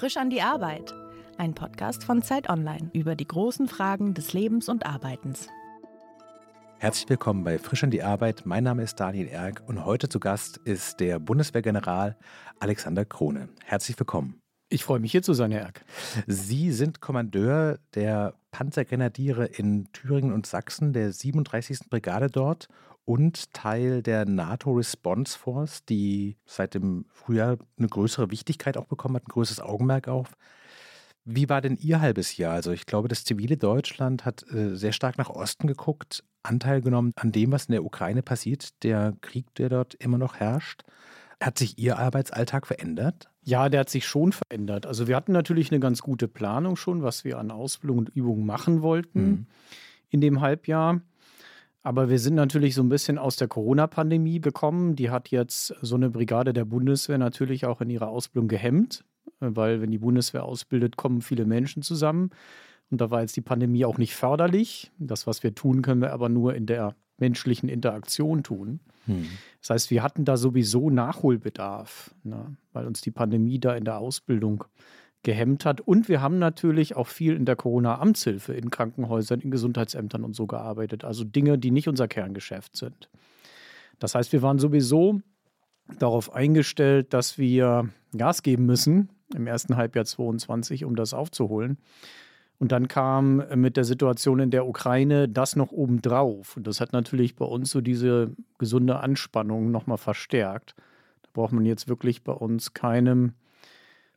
Frisch an die Arbeit. Ein Podcast von Zeit Online über die großen Fragen des Lebens und Arbeitens. Herzlich willkommen bei Frisch an die Arbeit. Mein Name ist Daniel Erck und heute zu Gast ist der Bundeswehrgeneral Alexander Krone. Herzlich willkommen. Ich freue mich hier zu sein, Herr Erck. Sie sind Kommandeur der Panzergrenadiere in Thüringen und Sachsen, der 37. Brigade dort und Teil der NATO Response Force, die seit dem Frühjahr eine größere Wichtigkeit auch bekommen hat, ein größeres Augenmerk auf. Wie war denn Ihr halbes Jahr? Also ich glaube, das zivile Deutschland hat äh, sehr stark nach Osten geguckt, Anteil genommen an dem, was in der Ukraine passiert, der Krieg, der dort immer noch herrscht. Hat sich Ihr Arbeitsalltag verändert? Ja, der hat sich schon verändert. Also wir hatten natürlich eine ganz gute Planung schon, was wir an Ausbildung und Übungen machen wollten mhm. in dem Halbjahr. Aber wir sind natürlich so ein bisschen aus der Corona-Pandemie gekommen. Die hat jetzt so eine Brigade der Bundeswehr natürlich auch in ihrer Ausbildung gehemmt, weil wenn die Bundeswehr ausbildet, kommen viele Menschen zusammen. Und da war jetzt die Pandemie auch nicht förderlich. Das, was wir tun, können wir aber nur in der menschlichen Interaktion tun. Hm. Das heißt, wir hatten da sowieso Nachholbedarf, ne, weil uns die Pandemie da in der Ausbildung gehemmt hat. Und wir haben natürlich auch viel in der Corona-Amtshilfe in Krankenhäusern, in Gesundheitsämtern und so gearbeitet. Also Dinge, die nicht unser Kerngeschäft sind. Das heißt, wir waren sowieso darauf eingestellt, dass wir Gas geben müssen im ersten Halbjahr 2022, um das aufzuholen. Und dann kam mit der Situation in der Ukraine das noch obendrauf. Und das hat natürlich bei uns so diese gesunde Anspannung nochmal verstärkt. Da braucht man jetzt wirklich bei uns keinem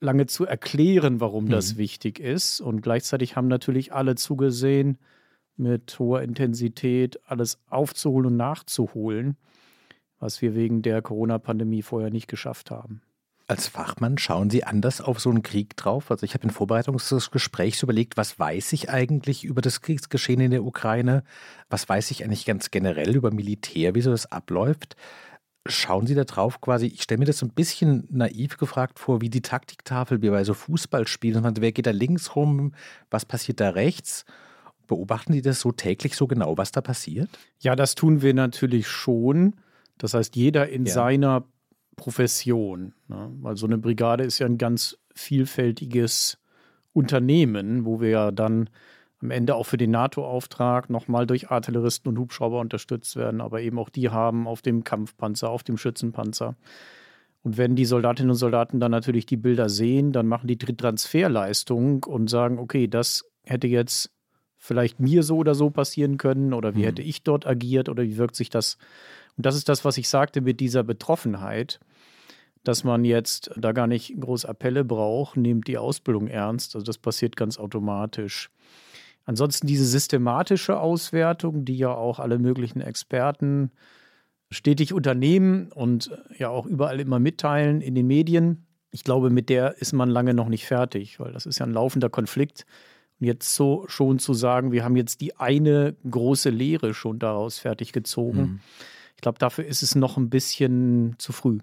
lange zu erklären, warum mhm. das wichtig ist. Und gleichzeitig haben natürlich alle zugesehen, mit hoher Intensität alles aufzuholen und nachzuholen, was wir wegen der Corona-Pandemie vorher nicht geschafft haben. Als Fachmann schauen Sie anders auf so einen Krieg drauf? Also ich habe in Vorbereitung des Gesprächs überlegt, was weiß ich eigentlich über das Kriegsgeschehen in der Ukraine? Was weiß ich eigentlich ganz generell über Militär, wie so das abläuft? Schauen Sie da drauf quasi, ich stelle mir das so ein bisschen naiv gefragt vor, wie die Taktiktafel wie bei so Fußballspielen. Wer geht da links rum? Was passiert da rechts? Beobachten Sie das so täglich so genau, was da passiert? Ja, das tun wir natürlich schon. Das heißt, jeder in ja. seiner Profession. Ne? Weil so eine Brigade ist ja ein ganz vielfältiges Unternehmen, wo wir ja dann am Ende auch für den NATO-Auftrag nochmal durch Artilleristen und Hubschrauber unterstützt werden, aber eben auch die haben auf dem Kampfpanzer, auf dem Schützenpanzer. Und wenn die Soldatinnen und Soldaten dann natürlich die Bilder sehen, dann machen die Transferleistung und sagen, okay, das hätte jetzt vielleicht mir so oder so passieren können oder wie mhm. hätte ich dort agiert oder wie wirkt sich das. Und das ist das, was ich sagte mit dieser Betroffenheit, dass man jetzt da gar nicht groß Appelle braucht, nehmt die Ausbildung ernst. Also das passiert ganz automatisch. Ansonsten diese systematische Auswertung, die ja auch alle möglichen Experten stetig unternehmen und ja auch überall immer mitteilen in den Medien. Ich glaube, mit der ist man lange noch nicht fertig, weil das ist ja ein laufender Konflikt. Und jetzt so schon zu sagen, wir haben jetzt die eine große Lehre schon daraus fertig gezogen. Mhm. Ich glaube, dafür ist es noch ein bisschen zu früh.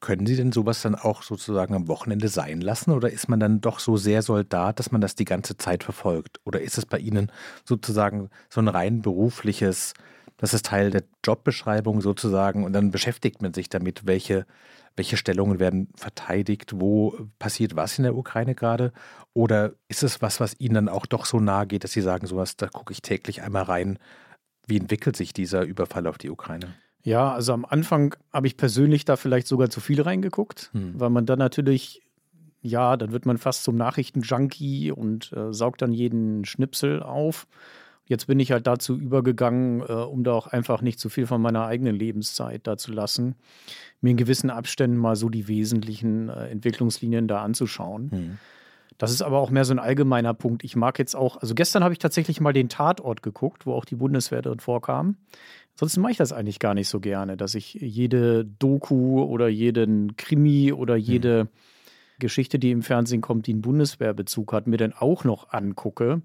Können Sie denn sowas dann auch sozusagen am Wochenende sein lassen oder ist man dann doch so sehr Soldat, dass man das die ganze Zeit verfolgt? Oder ist es bei Ihnen sozusagen so ein rein berufliches, das ist Teil der Jobbeschreibung sozusagen und dann beschäftigt man sich damit, welche, welche Stellungen werden verteidigt, wo passiert was in der Ukraine gerade? Oder ist es was, was Ihnen dann auch doch so nahe geht, dass Sie sagen, sowas, da gucke ich täglich einmal rein, wie entwickelt sich dieser Überfall auf die Ukraine? Ja, also am Anfang habe ich persönlich da vielleicht sogar zu viel reingeguckt, hm. weil man dann natürlich, ja, dann wird man fast zum Nachrichtenjunkie und äh, saugt dann jeden Schnipsel auf. Jetzt bin ich halt dazu übergegangen, äh, um da auch einfach nicht zu viel von meiner eigenen Lebenszeit da zu lassen, mir in gewissen Abständen mal so die wesentlichen äh, Entwicklungslinien da anzuschauen. Hm. Das ist aber auch mehr so ein allgemeiner Punkt. Ich mag jetzt auch, also gestern habe ich tatsächlich mal den Tatort geguckt, wo auch die Bundeswehr drin vorkam. Ansonsten mache ich das eigentlich gar nicht so gerne, dass ich jede Doku oder jeden Krimi oder hm. jede hm. Geschichte, die im Fernsehen kommt, die einen Bundeswehrbezug hat, mir dann auch noch angucke.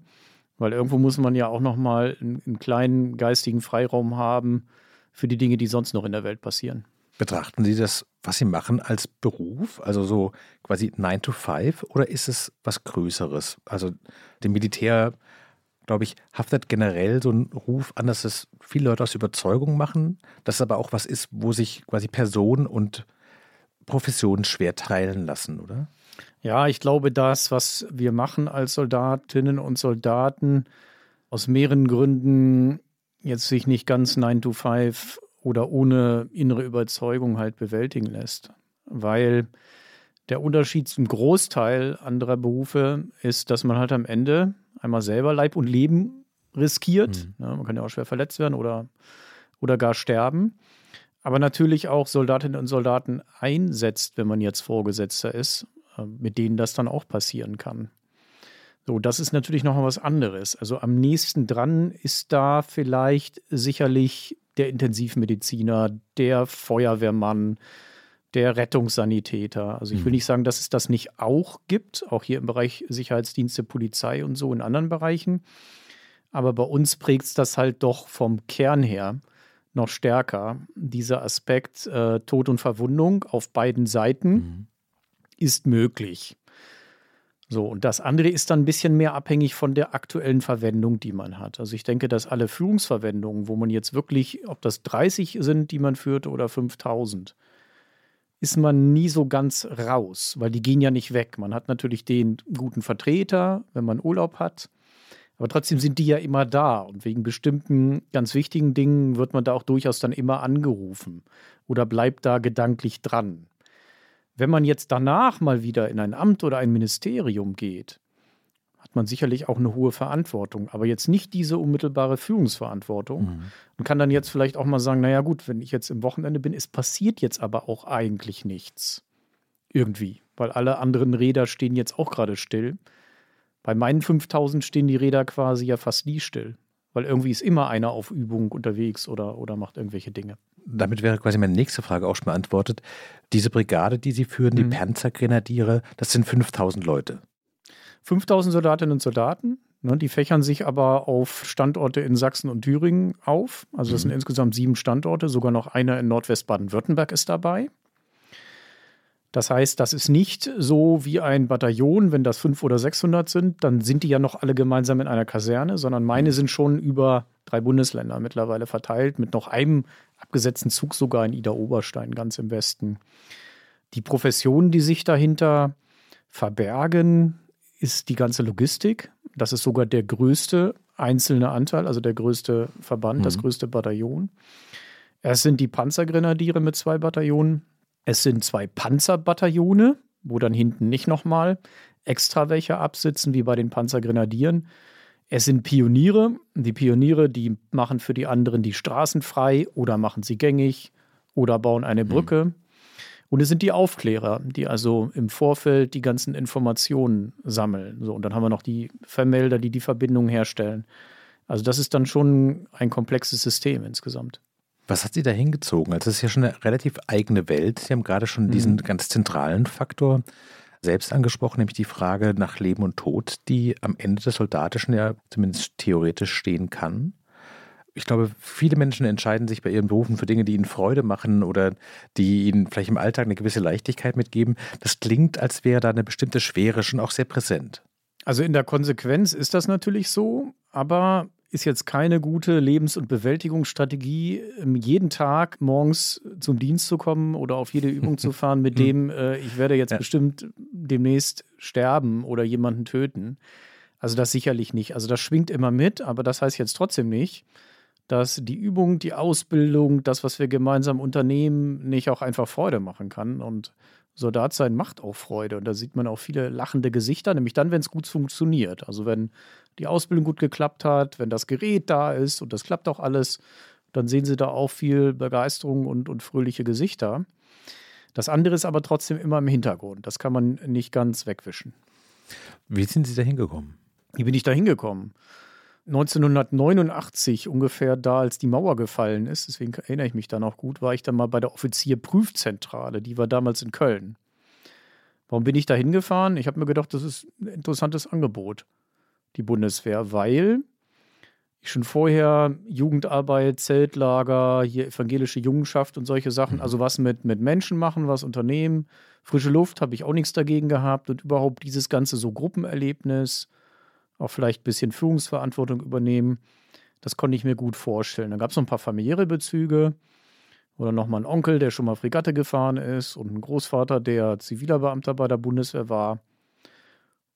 Weil irgendwo muss man ja auch noch mal einen, einen kleinen geistigen Freiraum haben für die Dinge, die sonst noch in der Welt passieren. Betrachten Sie das, was Sie machen, als Beruf, also so quasi 9 to 5, oder ist es was Größeres? Also dem Militär glaube ich, haftet generell so ein Ruf an, dass es viele Leute aus Überzeugung machen, dass es aber auch was ist, wo sich quasi Person und Profession schwer teilen lassen, oder? Ja, ich glaube, das, was wir machen als Soldatinnen und Soldaten, aus mehreren Gründen jetzt sich nicht ganz 9 to 5 oder ohne innere Überzeugung halt bewältigen lässt. Weil der Unterschied zum Großteil anderer Berufe ist, dass man halt am Ende einmal selber Leib und Leben riskiert. Mhm. Ja, man kann ja auch schwer verletzt werden oder, oder gar sterben. Aber natürlich auch Soldatinnen und Soldaten einsetzt, wenn man jetzt Vorgesetzter ist, äh, mit denen das dann auch passieren kann. So, das ist natürlich noch mal was anderes. Also am nächsten dran ist da vielleicht sicherlich der Intensivmediziner, der Feuerwehrmann, der Rettungssanitäter. Also ich will mhm. nicht sagen, dass es das nicht auch gibt, auch hier im Bereich Sicherheitsdienste, Polizei und so in anderen Bereichen. Aber bei uns prägt es das halt doch vom Kern her noch stärker. Dieser Aspekt äh, Tod und Verwundung auf beiden Seiten mhm. ist möglich. So, und das andere ist dann ein bisschen mehr abhängig von der aktuellen Verwendung, die man hat. Also ich denke, dass alle Führungsverwendungen, wo man jetzt wirklich, ob das 30 sind, die man führt oder 5000, ist man nie so ganz raus, weil die gehen ja nicht weg. Man hat natürlich den guten Vertreter, wenn man Urlaub hat, aber trotzdem sind die ja immer da und wegen bestimmten ganz wichtigen Dingen wird man da auch durchaus dann immer angerufen oder bleibt da gedanklich dran. Wenn man jetzt danach mal wieder in ein Amt oder ein Ministerium geht, man sicherlich auch eine hohe Verantwortung, aber jetzt nicht diese unmittelbare Führungsverantwortung mhm. und kann dann jetzt vielleicht auch mal sagen, naja gut, wenn ich jetzt im Wochenende bin, es passiert jetzt aber auch eigentlich nichts. Irgendwie, weil alle anderen Räder stehen jetzt auch gerade still. Bei meinen 5000 stehen die Räder quasi ja fast nie still, weil irgendwie ist immer einer auf Übung unterwegs oder, oder macht irgendwelche Dinge damit wäre quasi meine nächste Frage auch schon beantwortet. Diese Brigade, die Sie führen, die mhm. Panzergrenadiere, das sind 5000 Leute. 5000 Soldatinnen und Soldaten. Ne, die fächern sich aber auf Standorte in Sachsen und Thüringen auf. Also das mhm. sind insgesamt sieben Standorte, sogar noch einer in Nordwest-Baden-Württemberg ist dabei. Das heißt, das ist nicht so wie ein Bataillon, wenn das 500 oder 600 sind, dann sind die ja noch alle gemeinsam in einer Kaserne, sondern meine sind schon über drei Bundesländer mittlerweile verteilt, mit noch einem abgesetzten Zug sogar in Ida Oberstein, ganz im Westen. Die Professionen, die sich dahinter verbergen, ist die ganze Logistik. Das ist sogar der größte einzelne Anteil, also der größte Verband, mhm. das größte Bataillon. Es sind die Panzergrenadiere mit zwei Bataillonen. Es sind zwei Panzerbataillone, wo dann hinten nicht nochmal extra welche absitzen, wie bei den Panzergrenadieren. Es sind Pioniere. Die Pioniere, die machen für die anderen die Straßen frei oder machen sie gängig oder bauen eine hm. Brücke. Mhm. Und es sind die Aufklärer, die also im Vorfeld die ganzen Informationen sammeln. So, und dann haben wir noch die Vermelder, die die Verbindung herstellen. Also das ist dann schon ein komplexes System insgesamt. Was hat Sie da hingezogen? Also es ist ja schon eine relativ eigene Welt. Sie haben gerade schon diesen mhm. ganz zentralen Faktor selbst angesprochen, nämlich die Frage nach Leben und Tod, die am Ende des Soldatischen ja zumindest theoretisch stehen kann. Ich glaube, viele Menschen entscheiden sich bei ihren Berufen für Dinge, die ihnen Freude machen oder die ihnen vielleicht im Alltag eine gewisse Leichtigkeit mitgeben. Das klingt, als wäre da eine bestimmte Schwere schon auch sehr präsent. Also in der Konsequenz ist das natürlich so, aber ist jetzt keine gute Lebens- und Bewältigungsstrategie, ähm, jeden Tag morgens zum Dienst zu kommen oder auf jede Übung zu fahren, mit hm. dem äh, ich werde jetzt ja. bestimmt demnächst sterben oder jemanden töten. Also das sicherlich nicht. Also das schwingt immer mit, aber das heißt jetzt trotzdem nicht, dass die Übung, die Ausbildung, das, was wir gemeinsam unternehmen, nicht auch einfach Freude machen kann. Und Soldat sein macht auch Freude. Und da sieht man auch viele lachende Gesichter, nämlich dann, wenn es gut funktioniert. Also wenn die Ausbildung gut geklappt hat, wenn das Gerät da ist und das klappt auch alles, dann sehen Sie da auch viel Begeisterung und, und fröhliche Gesichter. Das andere ist aber trotzdem immer im Hintergrund. Das kann man nicht ganz wegwischen. Wie sind Sie da hingekommen? Wie bin ich da hingekommen? 1989 ungefähr da, als die Mauer gefallen ist, deswegen erinnere ich mich da noch gut, war ich dann mal bei der Offizierprüfzentrale, die war damals in Köln. Warum bin ich da hingefahren? Ich habe mir gedacht, das ist ein interessantes Angebot die Bundeswehr, weil ich schon vorher Jugendarbeit, Zeltlager, hier evangelische Jungenschaft und solche Sachen, also was mit, mit Menschen machen, was unternehmen. Frische Luft habe ich auch nichts dagegen gehabt und überhaupt dieses ganze so Gruppenerlebnis, auch vielleicht ein bisschen Führungsverantwortung übernehmen, das konnte ich mir gut vorstellen. Dann gab es noch ein paar familiäre Bezüge Oder nochmal ein Onkel, der schon mal Fregatte gefahren ist und ein Großvater, der ziviler Beamter bei der Bundeswehr war.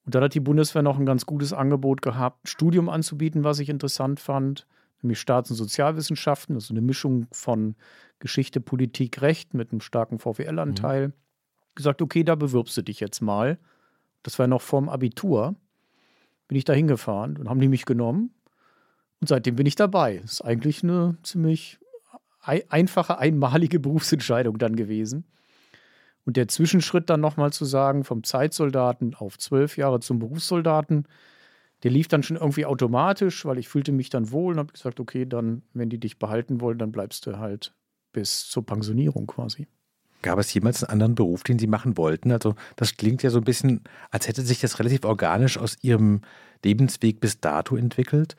Und dann hat die Bundeswehr noch ein ganz gutes Angebot gehabt, ein Studium anzubieten, was ich interessant fand, nämlich Staats- und Sozialwissenschaften, also eine Mischung von Geschichte, Politik, Recht mit einem starken VWL-Anteil. Mhm. Gesagt, okay, da bewirbst du dich jetzt mal. Das war noch vorm Abitur. Bin ich da hingefahren und haben die mich genommen. Und seitdem bin ich dabei. Das ist eigentlich eine ziemlich einfache, einmalige Berufsentscheidung dann gewesen. Und der Zwischenschritt dann nochmal zu sagen, vom Zeitsoldaten auf zwölf Jahre zum Berufssoldaten, der lief dann schon irgendwie automatisch, weil ich fühlte mich dann wohl und habe gesagt, okay, dann, wenn die dich behalten wollen, dann bleibst du halt bis zur Pensionierung quasi. Gab es jemals einen anderen Beruf, den Sie machen wollten? Also das klingt ja so ein bisschen, als hätte sich das relativ organisch aus Ihrem Lebensweg bis dato entwickelt.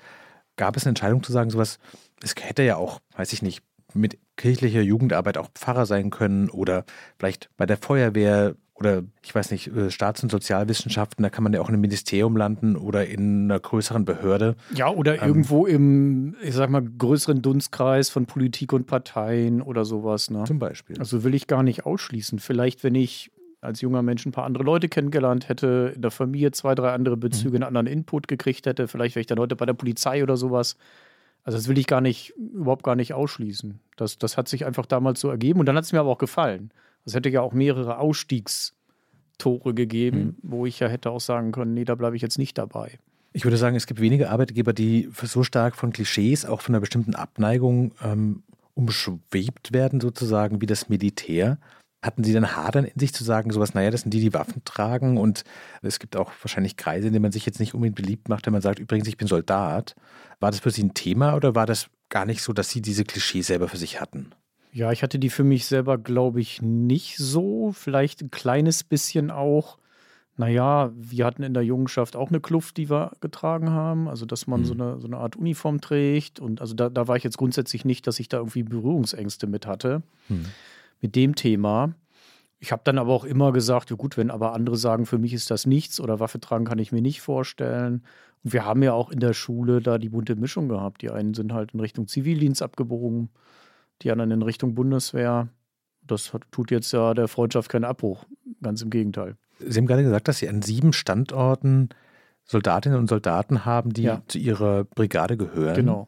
Gab es eine Entscheidung zu sagen, sowas, es hätte ja auch, weiß ich nicht, mit kirchlicher Jugendarbeit auch Pfarrer sein können oder vielleicht bei der Feuerwehr oder ich weiß nicht, äh, Staats- und Sozialwissenschaften, da kann man ja auch in einem Ministerium landen oder in einer größeren Behörde. Ja, oder ähm, irgendwo im, ich sag mal, größeren Dunstkreis von Politik und Parteien oder sowas. Ne? Zum Beispiel. Also will ich gar nicht ausschließen. Vielleicht, wenn ich als junger Mensch ein paar andere Leute kennengelernt hätte, in der Familie zwei, drei andere Bezüge, mhm. einen anderen Input gekriegt hätte, vielleicht wäre ich dann heute bei der Polizei oder sowas. Also das will ich gar nicht, überhaupt gar nicht ausschließen. Das, das hat sich einfach damals so ergeben und dann hat es mir aber auch gefallen. Es hätte ja auch mehrere Ausstiegstore gegeben, mhm. wo ich ja hätte auch sagen können, nee, da bleibe ich jetzt nicht dabei. Ich würde sagen, es gibt wenige Arbeitgeber, die so stark von Klischees, auch von einer bestimmten Abneigung ähm, umschwebt werden, sozusagen, wie das Militär. Hatten Sie dann Hadern in sich zu sagen, sowas, naja, das sind die, die Waffen tragen und es gibt auch wahrscheinlich Kreise, in denen man sich jetzt nicht unbedingt beliebt macht, wenn man sagt, übrigens, ich bin Soldat. War das für Sie ein Thema oder war das gar nicht so, dass Sie diese Klischees selber für sich hatten? Ja, ich hatte die für mich selber, glaube ich, nicht so. Vielleicht ein kleines bisschen auch. Naja, wir hatten in der Jungenschaft auch eine Kluft, die wir getragen haben. Also, dass man mhm. so, eine, so eine Art Uniform trägt. Und also da, da war ich jetzt grundsätzlich nicht, dass ich da irgendwie Berührungsängste mit hatte. Mhm mit dem Thema. Ich habe dann aber auch immer gesagt, ja gut, wenn aber andere sagen, für mich ist das nichts oder Waffe tragen kann ich mir nicht vorstellen. Und wir haben ja auch in der Schule da die bunte Mischung gehabt. Die einen sind halt in Richtung Zivildienst abgebogen, die anderen in Richtung Bundeswehr. Das tut jetzt ja der Freundschaft keinen Abbruch. Ganz im Gegenteil. Sie haben gerade gesagt, dass Sie an sieben Standorten Soldatinnen und Soldaten haben, die ja. zu Ihrer Brigade gehören. Genau.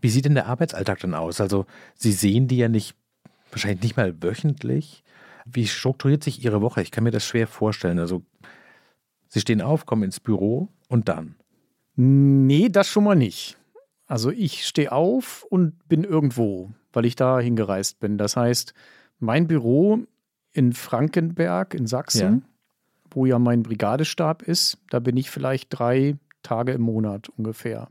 Wie sieht denn der Arbeitsalltag dann aus? Also Sie sehen die ja nicht wahrscheinlich nicht mal wöchentlich. Wie strukturiert sich Ihre Woche? Ich kann mir das schwer vorstellen. Also, Sie stehen auf, kommen ins Büro und dann? Nee, das schon mal nicht. Also, ich stehe auf und bin irgendwo, weil ich da hingereist bin. Das heißt, mein Büro in Frankenberg in Sachsen, ja. wo ja mein Brigadestab ist, da bin ich vielleicht drei Tage im Monat ungefähr.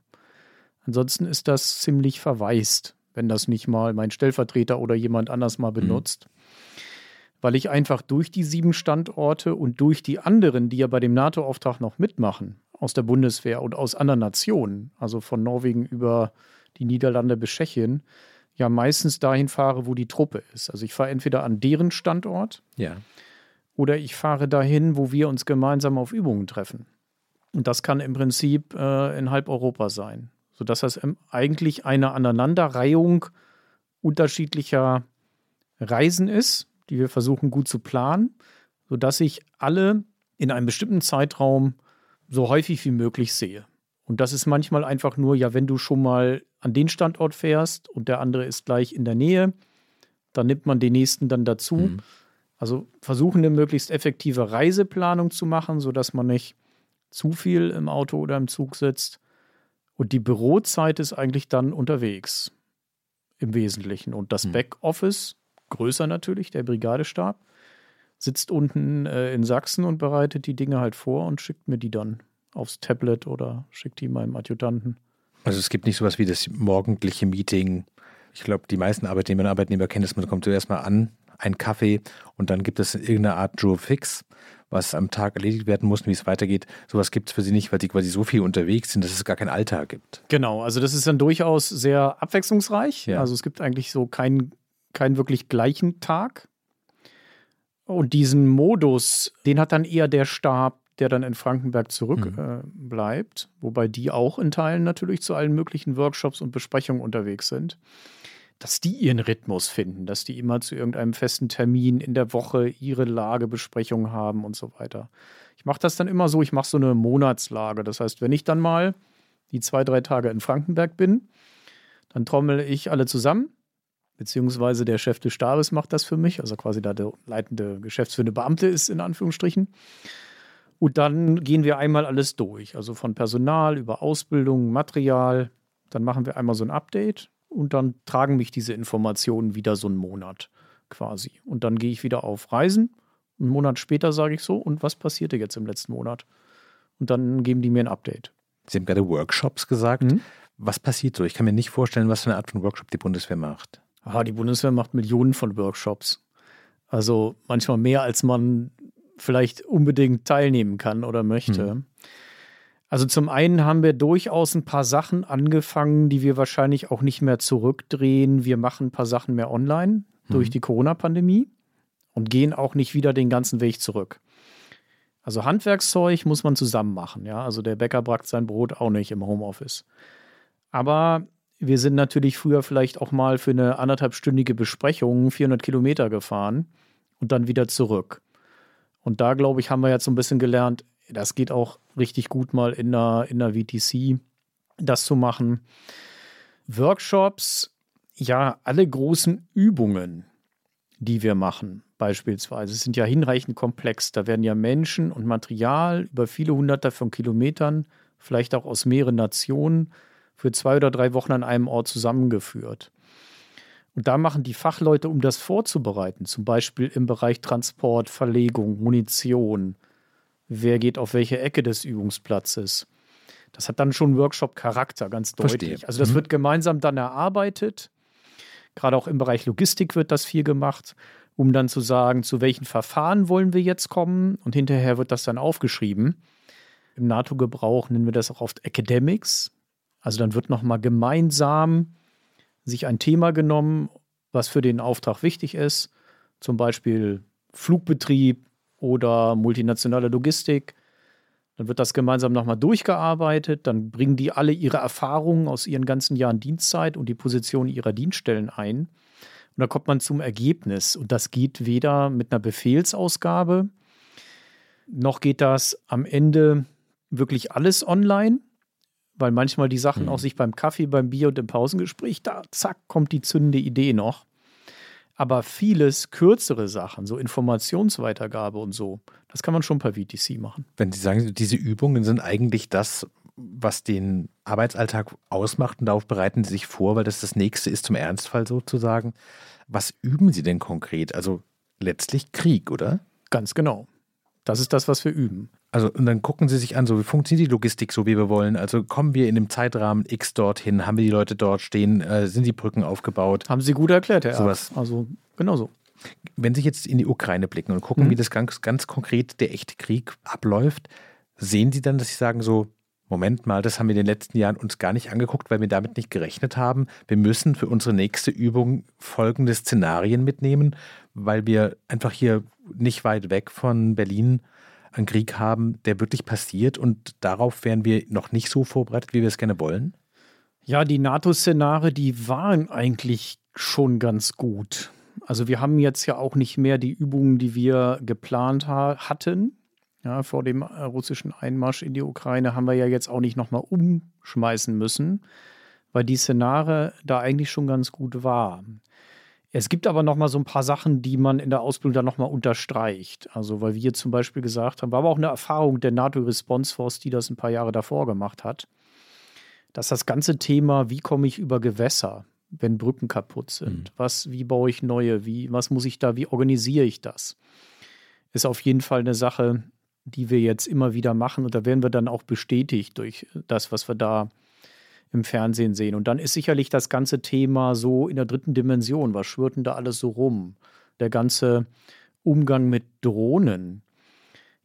Ansonsten ist das ziemlich verwaist wenn das nicht mal mein Stellvertreter oder jemand anders mal mhm. benutzt. Mhm. Weil ich einfach durch die sieben Standorte und durch die anderen, die ja bei dem NATO-Auftrag noch mitmachen, aus der Bundeswehr und aus anderen Nationen, also von Norwegen über die Niederlande bis Tschechien, ja meistens dahin fahre, wo die Truppe ist. Also ich fahre entweder an deren Standort ja. oder ich fahre dahin, wo wir uns gemeinsam auf Übungen treffen. Und das kann im Prinzip äh, in halb Europa sein sodass das eigentlich eine Aneinanderreihung unterschiedlicher Reisen ist, die wir versuchen gut zu planen, sodass ich alle in einem bestimmten Zeitraum so häufig wie möglich sehe. Und das ist manchmal einfach nur, ja, wenn du schon mal an den Standort fährst und der andere ist gleich in der Nähe, dann nimmt man den nächsten dann dazu. Mhm. Also versuchen eine möglichst effektive Reiseplanung zu machen, sodass man nicht zu viel im Auto oder im Zug sitzt und die Bürozeit ist eigentlich dann unterwegs im Wesentlichen. Und das hm. Backoffice, größer natürlich, der Brigadestab, sitzt unten äh, in Sachsen und bereitet die Dinge halt vor und schickt mir die dann aufs Tablet oder schickt die meinem Adjutanten. Also es gibt nicht sowas wie das morgendliche Meeting. Ich glaube, die meisten Arbeitnehmerinnen und Arbeitnehmer kennen das, man kommt zuerst mal an, ein Kaffee und dann gibt es irgendeine Art Joe Fix was am Tag erledigt werden muss, wie es weitergeht. Sowas gibt es für sie nicht, weil sie quasi so viel unterwegs sind, dass es gar keinen Alltag gibt. Genau, also das ist dann durchaus sehr abwechslungsreich. Ja. Also es gibt eigentlich so keinen, keinen wirklich gleichen Tag. Und diesen Modus, den hat dann eher der Stab, der dann in Frankenberg zurückbleibt, mhm. äh, wobei die auch in Teilen natürlich zu allen möglichen Workshops und Besprechungen unterwegs sind. dass die ihren Rhythmus finden, dass die immer zu irgendeinem festen Termin in der Woche ihre Lagebesprechung haben und so weiter. Ich mache das dann immer so, ich mache so eine Monatslage. Das heißt, wenn ich dann mal die zwei, drei Tage in Frankenberg bin, dann trommel ich alle zusammen, beziehungsweise der Chef des Stabes macht das für mich, also quasi da der leitende geschäftsführende Beamte ist in Anführungsstrichen. Und dann gehen wir einmal alles durch, also von Personal über Ausbildung, Material. Dann machen wir einmal so ein Update und dann tragen mich diese Informationen wieder so einen Monat quasi. Und dann gehe ich wieder auf Reisen. Einen Monat später sage ich so, und was passierte jetzt im letzten Monat? Und dann geben die mir ein Update. Sie haben gerade Workshops gesagt. Mhm. Was passiert so? Ich kann mir nicht vorstellen, was für eine Art von Workshop die Bundeswehr macht. Ah, die Bundeswehr macht Millionen von Workshops. Also manchmal mehr, als man vielleicht unbedingt teilnehmen kann oder möchte. Mhm. Also zum einen haben wir durchaus ein paar Sachen angefangen, die wir wahrscheinlich auch nicht mehr zurückdrehen. Wir machen ein paar Sachen mehr online mhm. durch die Corona-Pandemie und gehen auch nicht wieder den ganzen Weg zurück. Also Handwerkszeug muss man zusammen machen, ja. Also der Bäcker backt sein Brot auch nicht im Homeoffice. Aber wir sind natürlich früher vielleicht auch mal für eine anderthalbstündige Besprechung 400 Kilometer gefahren und dann wieder zurück. Und da, glaube ich, haben wir jetzt so ein bisschen gelernt, das geht auch richtig gut mal in der, in der VTC, das zu machen. Workshops, ja, alle großen Übungen, die wir machen, beispielsweise, sind ja hinreichend komplex. Da werden ja Menschen und Material über viele hunderte von Kilometern, vielleicht auch aus mehreren Nationen, für zwei oder drei Wochen an einem Ort zusammengeführt. Und da machen die Fachleute, um das vorzubereiten, zum Beispiel im Bereich Transport, Verlegung, Munition, wer geht auf welche Ecke des Übungsplatzes. Das hat dann schon Workshop-Charakter, ganz deutlich. Verstehe. Also das mhm. wird gemeinsam dann erarbeitet. Gerade auch im Bereich Logistik wird das viel gemacht, um dann zu sagen, zu welchen Verfahren wollen wir jetzt kommen. Und hinterher wird das dann aufgeschrieben. Im NATO-Gebrauch nennen wir das auch oft Academics. Also dann wird nochmal gemeinsam sich ein Thema genommen, was für den Auftrag wichtig ist. Zum Beispiel Flugbetrieb, oder multinationale Logistik. Dann wird das gemeinsam nochmal durchgearbeitet. Dann bringen die alle ihre Erfahrungen aus ihren ganzen Jahren Dienstzeit und die Position ihrer Dienststellen ein. Und dann kommt man zum Ergebnis. Und das geht weder mit einer Befehlsausgabe, noch geht das am Ende wirklich alles online, weil manchmal die Sachen mhm. auch sich beim Kaffee, beim Bier und im Pausengespräch, da zack, kommt die zündende Idee noch. Aber vieles kürzere Sachen, so Informationsweitergabe und so, das kann man schon per VTC machen. Wenn Sie sagen, diese Übungen sind eigentlich das, was den Arbeitsalltag ausmacht und darauf bereiten Sie sich vor, weil das das nächste ist zum Ernstfall sozusagen. Was üben Sie denn konkret? Also letztlich Krieg, oder? Ganz genau. Das ist das, was wir üben. Also, und dann gucken sie sich an, so wie funktioniert die Logistik so, wie wir wollen. Also kommen wir in dem Zeitrahmen X dorthin, haben wir die Leute dort stehen, äh, sind die Brücken aufgebaut? Haben Sie gut erklärt, Herr Sowas. Also genau so. Wenn Sie jetzt in die Ukraine blicken und gucken, mhm. wie das ganz, ganz konkret der echte Krieg abläuft, sehen Sie dann, dass Sie sagen so, Moment mal, das haben wir in den letzten Jahren uns gar nicht angeguckt, weil wir damit nicht gerechnet haben. Wir müssen für unsere nächste Übung folgende Szenarien mitnehmen, weil wir einfach hier nicht weit weg von Berlin einen Krieg haben, der wirklich passiert und darauf wären wir noch nicht so vorbereitet, wie wir es gerne wollen? Ja, die NATO-Szenare, die waren eigentlich schon ganz gut. Also wir haben jetzt ja auch nicht mehr die Übungen, die wir geplant ha hatten. Ja, vor dem äh, russischen Einmarsch in die Ukraine haben wir ja jetzt auch nicht nochmal umschmeißen müssen, weil die Szenare da eigentlich schon ganz gut waren. Es gibt aber noch mal so ein paar Sachen, die man in der Ausbildung dann noch mal unterstreicht. Also, weil wir zum Beispiel gesagt haben, war aber auch eine Erfahrung der NATO Response Force, die das ein paar Jahre davor gemacht hat, dass das ganze Thema, wie komme ich über Gewässer, wenn Brücken kaputt sind, mhm. was, wie baue ich neue, wie, was muss ich da, wie organisiere ich das, ist auf jeden Fall eine Sache, die wir jetzt immer wieder machen. Und da werden wir dann auch bestätigt durch das, was wir da im Fernsehen sehen. Und dann ist sicherlich das ganze Thema so in der dritten Dimension. Was schwirrt denn da alles so rum? Der ganze Umgang mit Drohnen.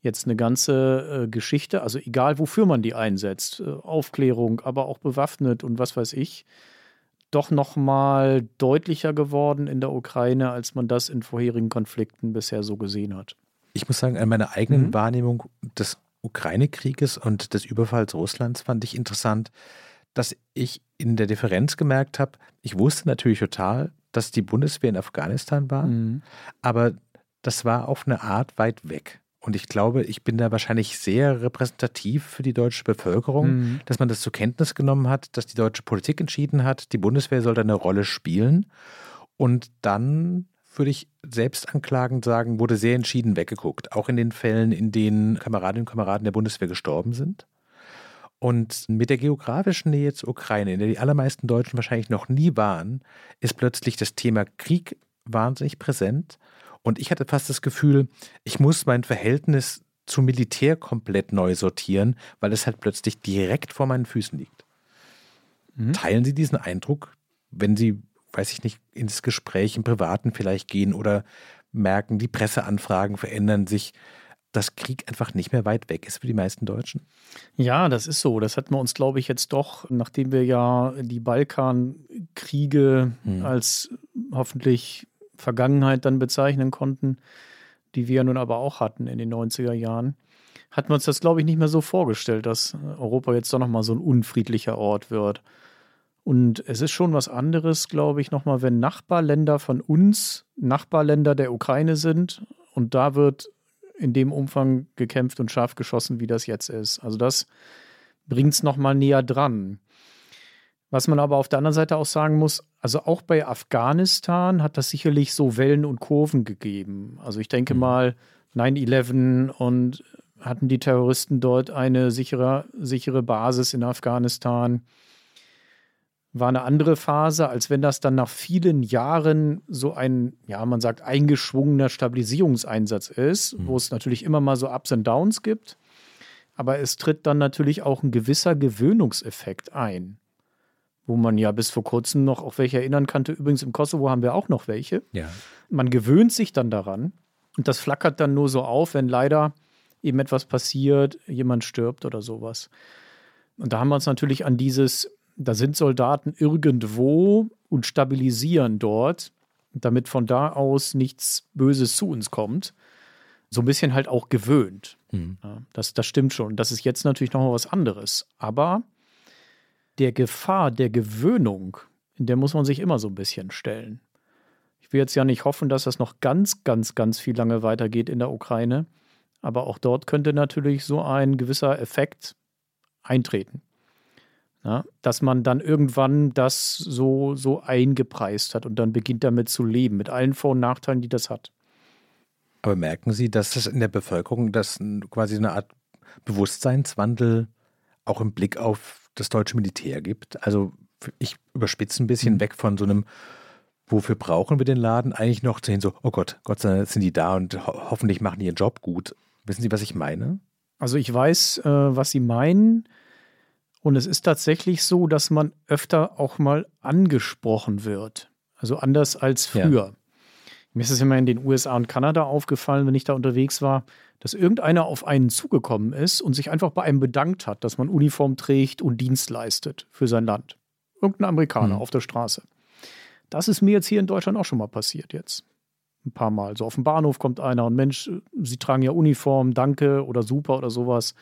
Jetzt eine ganze äh, Geschichte, also egal wofür man die einsetzt, äh, Aufklärung, aber auch bewaffnet und was weiß ich, doch noch mal deutlicher geworden in der Ukraine, als man das in vorherigen Konflikten bisher so gesehen hat. Ich muss sagen, an meiner eigenen mhm. Wahrnehmung des Ukraine-Krieges und des Überfalls Russlands fand ich interessant, dass ich in der Differenz gemerkt habe, ich wusste natürlich total, dass die Bundeswehr in Afghanistan war, mhm. aber das war auf eine Art weit weg. Und ich glaube, ich bin da wahrscheinlich sehr repräsentativ für die deutsche Bevölkerung, mhm. dass man das zur Kenntnis genommen hat, dass die deutsche Politik entschieden hat, die Bundeswehr soll da eine Rolle spielen. Und dann würde ich selbst anklagend sagen, wurde sehr entschieden weggeguckt. Auch in den Fällen, in denen Kameradinnen und Kameraden der Bundeswehr gestorben sind. Und mit der geografischen Nähe zur Ukraine, in der die allermeisten Deutschen wahrscheinlich noch nie waren, ist plötzlich das Thema Krieg wahnsinnig präsent. Und ich hatte fast das Gefühl, ich muss mein Verhältnis zum Militär komplett neu sortieren, weil es halt plötzlich direkt vor meinen Füßen liegt. Mhm. Teilen Sie diesen Eindruck, wenn Sie, weiß ich nicht, ins Gespräch im Privaten vielleicht gehen oder merken, die Presseanfragen verändern sich? Dass Krieg einfach nicht mehr weit weg ist für die meisten Deutschen? Ja, das ist so. Das hatten wir uns, glaube ich, jetzt doch, nachdem wir ja die Balkankriege hm. als hoffentlich Vergangenheit dann bezeichnen konnten, die wir nun aber auch hatten in den 90er Jahren, hatten wir uns das, glaube ich, nicht mehr so vorgestellt, dass Europa jetzt doch nochmal so ein unfriedlicher Ort wird. Und es ist schon was anderes, glaube ich, nochmal, wenn Nachbarländer von uns Nachbarländer der Ukraine sind und da wird in dem Umfang gekämpft und scharf geschossen, wie das jetzt ist. Also das bringt es nochmal näher dran. Was man aber auf der anderen Seite auch sagen muss, also auch bei Afghanistan hat das sicherlich so Wellen und Kurven gegeben. Also ich denke mhm. mal 9-11 und hatten die Terroristen dort eine sichere, sichere Basis in Afghanistan war eine andere Phase, als wenn das dann nach vielen Jahren so ein, ja, man sagt, eingeschwungener Stabilisierungseinsatz ist, mhm. wo es natürlich immer mal so Ups und Downs gibt. Aber es tritt dann natürlich auch ein gewisser Gewöhnungseffekt ein, wo man ja bis vor kurzem noch auf welche erinnern kannte. Übrigens im Kosovo haben wir auch noch welche. Ja. Man gewöhnt sich dann daran und das flackert dann nur so auf, wenn leider eben etwas passiert, jemand stirbt oder sowas. Und da haben wir uns natürlich an dieses da sind Soldaten irgendwo und stabilisieren dort, damit von da aus nichts Böses zu uns kommt. So ein bisschen halt auch gewöhnt. Mhm. Ja, das, das stimmt schon. Das ist jetzt natürlich noch mal was anderes. Aber der Gefahr der Gewöhnung, in der muss man sich immer so ein bisschen stellen. Ich will jetzt ja nicht hoffen, dass das noch ganz, ganz, ganz viel lange weitergeht in der Ukraine. Aber auch dort könnte natürlich so ein gewisser Effekt eintreten. Ja, dass man dann irgendwann das so, so eingepreist hat und dann beginnt damit zu leben, mit allen Vor- und Nachteilen, die das hat. Aber merken Sie, dass es in der Bevölkerung das quasi eine Art Bewusstseinswandel auch im Blick auf das deutsche Militär gibt? Also ich überspitze ein bisschen mhm. weg von so einem, wofür brauchen wir den Laden, eigentlich noch zu hin so, oh Gott, Gott sei Dank sind die da und ho hoffentlich machen die ihren Job gut. Wissen Sie, was ich meine? Also ich weiß, äh, was Sie meinen. Und es ist tatsächlich so, dass man öfter auch mal angesprochen wird. Also anders als früher. Ja. Mir ist es immer in den USA und Kanada aufgefallen, wenn ich da unterwegs war, dass irgendeiner auf einen zugekommen ist und sich einfach bei einem bedankt hat, dass man Uniform trägt und Dienst leistet für sein Land. Irgendein Amerikaner mhm. auf der Straße. Das ist mir jetzt hier in Deutschland auch schon mal passiert jetzt. Ein paar Mal. So auf dem Bahnhof kommt einer und Mensch, Sie tragen ja Uniform, danke oder super oder sowas.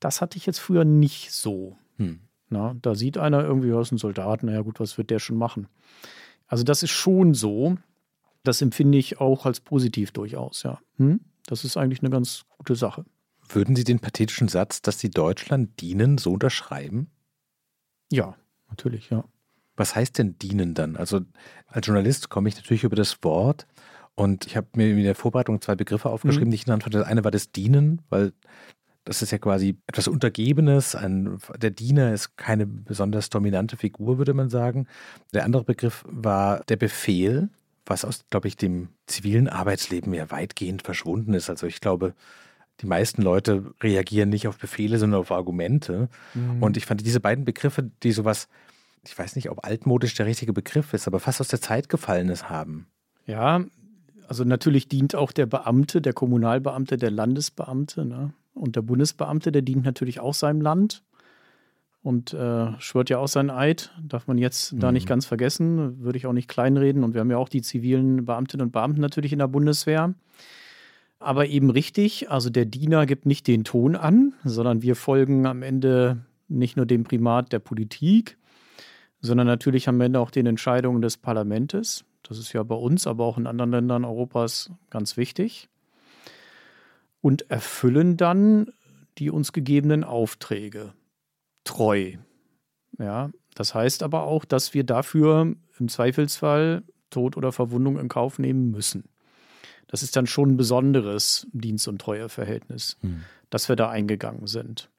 Das hatte ich jetzt früher nicht so. Hm. Na, da sieht einer irgendwie, was ein Soldat, naja gut, was wird der schon machen? Also das ist schon so. Das empfinde ich auch als positiv durchaus, ja. Hm? Das ist eigentlich eine ganz gute Sache. Würden Sie den pathetischen Satz, dass Sie Deutschland dienen, so unterschreiben? Ja, natürlich, ja. Was heißt denn dienen dann? Also als Journalist komme ich natürlich über das Wort und ich habe mir in der Vorbereitung zwei Begriffe aufgeschrieben, mhm. die ich genannt hatte. Das eine war das Dienen, weil das ist ja quasi etwas Untergebenes. Ein, der Diener ist keine besonders dominante Figur, würde man sagen. Der andere Begriff war der Befehl, was aus, glaube ich, dem zivilen Arbeitsleben ja weitgehend verschwunden ist. Also ich glaube, die meisten Leute reagieren nicht auf Befehle, sondern auf Argumente. Mhm. Und ich fand diese beiden Begriffe, die sowas, ich weiß nicht, ob altmodisch der richtige Begriff ist, aber fast aus der Zeit gefallenes haben. Ja, also natürlich dient auch der Beamte, der Kommunalbeamte, der Landesbeamte. Ne? Und der Bundesbeamte, der dient natürlich auch seinem Land und äh, schwört ja auch seinen Eid. Darf man jetzt mhm. da nicht mhm. ganz vergessen, würde ich auch nicht kleinreden. Und wir haben ja auch die zivilen Beamtinnen und Beamten natürlich in der Bundeswehr. Aber eben richtig, also der Diener gibt nicht den Ton an, sondern wir folgen am Ende nicht nur dem Primat der Politik, sondern natürlich am Ende auch den Entscheidungen des Parlaments. Das ist ja bei uns, aber auch in anderen Ländern Europas ganz wichtig. Und erfüllen dann die uns gegebenen Aufträge treu. Ja, das heißt aber auch, dass wir dafür im Zweifelsfall Tod oder Verwundung in Kauf nehmen müssen. Das ist dann schon ein besonderes Dienst- und Treueverhältnis, hm. dass wir da eingegangen sind.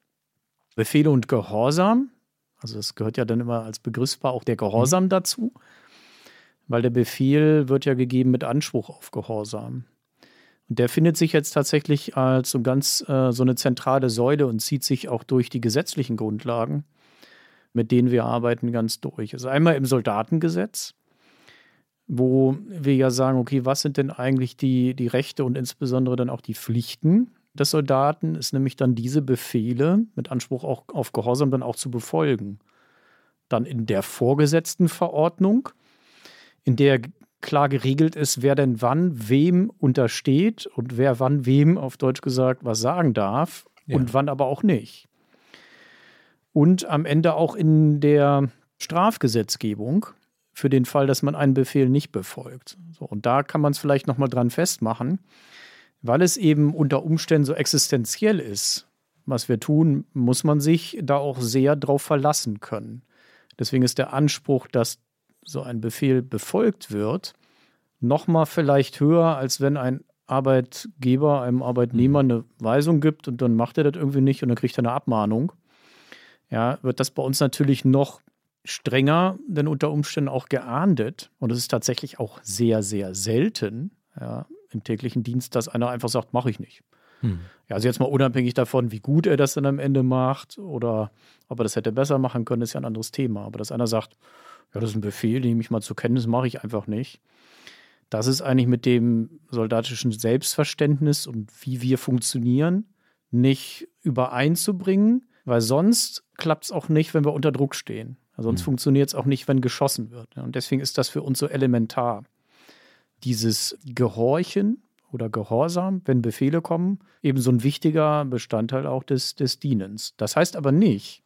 Befehle und Gehorsam, also das gehört ja dann immer als Begriffspaar auch der Gehorsam hm. dazu, weil der Befehl wird ja gegeben mit Anspruch auf Gehorsam. Und der findet sich jetzt tatsächlich als so ganz äh, so eine zentrale Säule und zieht sich auch durch die gesetzlichen Grundlagen, mit denen wir arbeiten, ganz durch. Also einmal im Soldatengesetz, wo wir ja sagen, okay, was sind denn eigentlich die, die Rechte und insbesondere dann auch die Pflichten des Soldaten, ist nämlich dann diese Befehle mit Anspruch auch auf Gehorsam dann auch zu befolgen. Dann in der vorgesetzten Verordnung, in der klar geregelt ist, wer denn wann wem untersteht und wer wann wem, auf Deutsch gesagt, was sagen darf ja. und wann aber auch nicht. Und am Ende auch in der Strafgesetzgebung für den Fall, dass man einen Befehl nicht befolgt. So, und da kann man es vielleicht nochmal dran festmachen, weil es eben unter Umständen so existenziell ist, was wir tun, muss man sich da auch sehr drauf verlassen können. Deswegen ist der Anspruch, dass so ein Befehl befolgt wird, nochmal vielleicht höher, als wenn ein Arbeitgeber einem Arbeitnehmer mhm. eine Weisung gibt und dann macht er das irgendwie nicht und dann kriegt er eine Abmahnung. Ja, wird das bei uns natürlich noch strenger, denn unter Umständen auch geahndet. Und es ist tatsächlich auch sehr, sehr selten ja, im täglichen Dienst, dass einer einfach sagt, mache ich nicht. Hm. Ja, also jetzt mal unabhängig davon, wie gut er das dann am Ende macht oder ob er das hätte besser machen können, ist ja ein anderes Thema. Aber dass einer sagt, ja, das ist ein Befehl, den nehme ich mal zur Kenntnis, mache ich einfach nicht. Das ist eigentlich mit dem soldatischen Selbstverständnis und wie wir funktionieren nicht übereinzubringen, weil sonst klappt es auch nicht, wenn wir unter Druck stehen. Sonst mhm. funktioniert es auch nicht, wenn geschossen wird. Und deswegen ist das für uns so elementar. Dieses Gehorchen oder Gehorsam, wenn Befehle kommen, eben so ein wichtiger Bestandteil auch des, des Dienens. Das heißt aber nicht,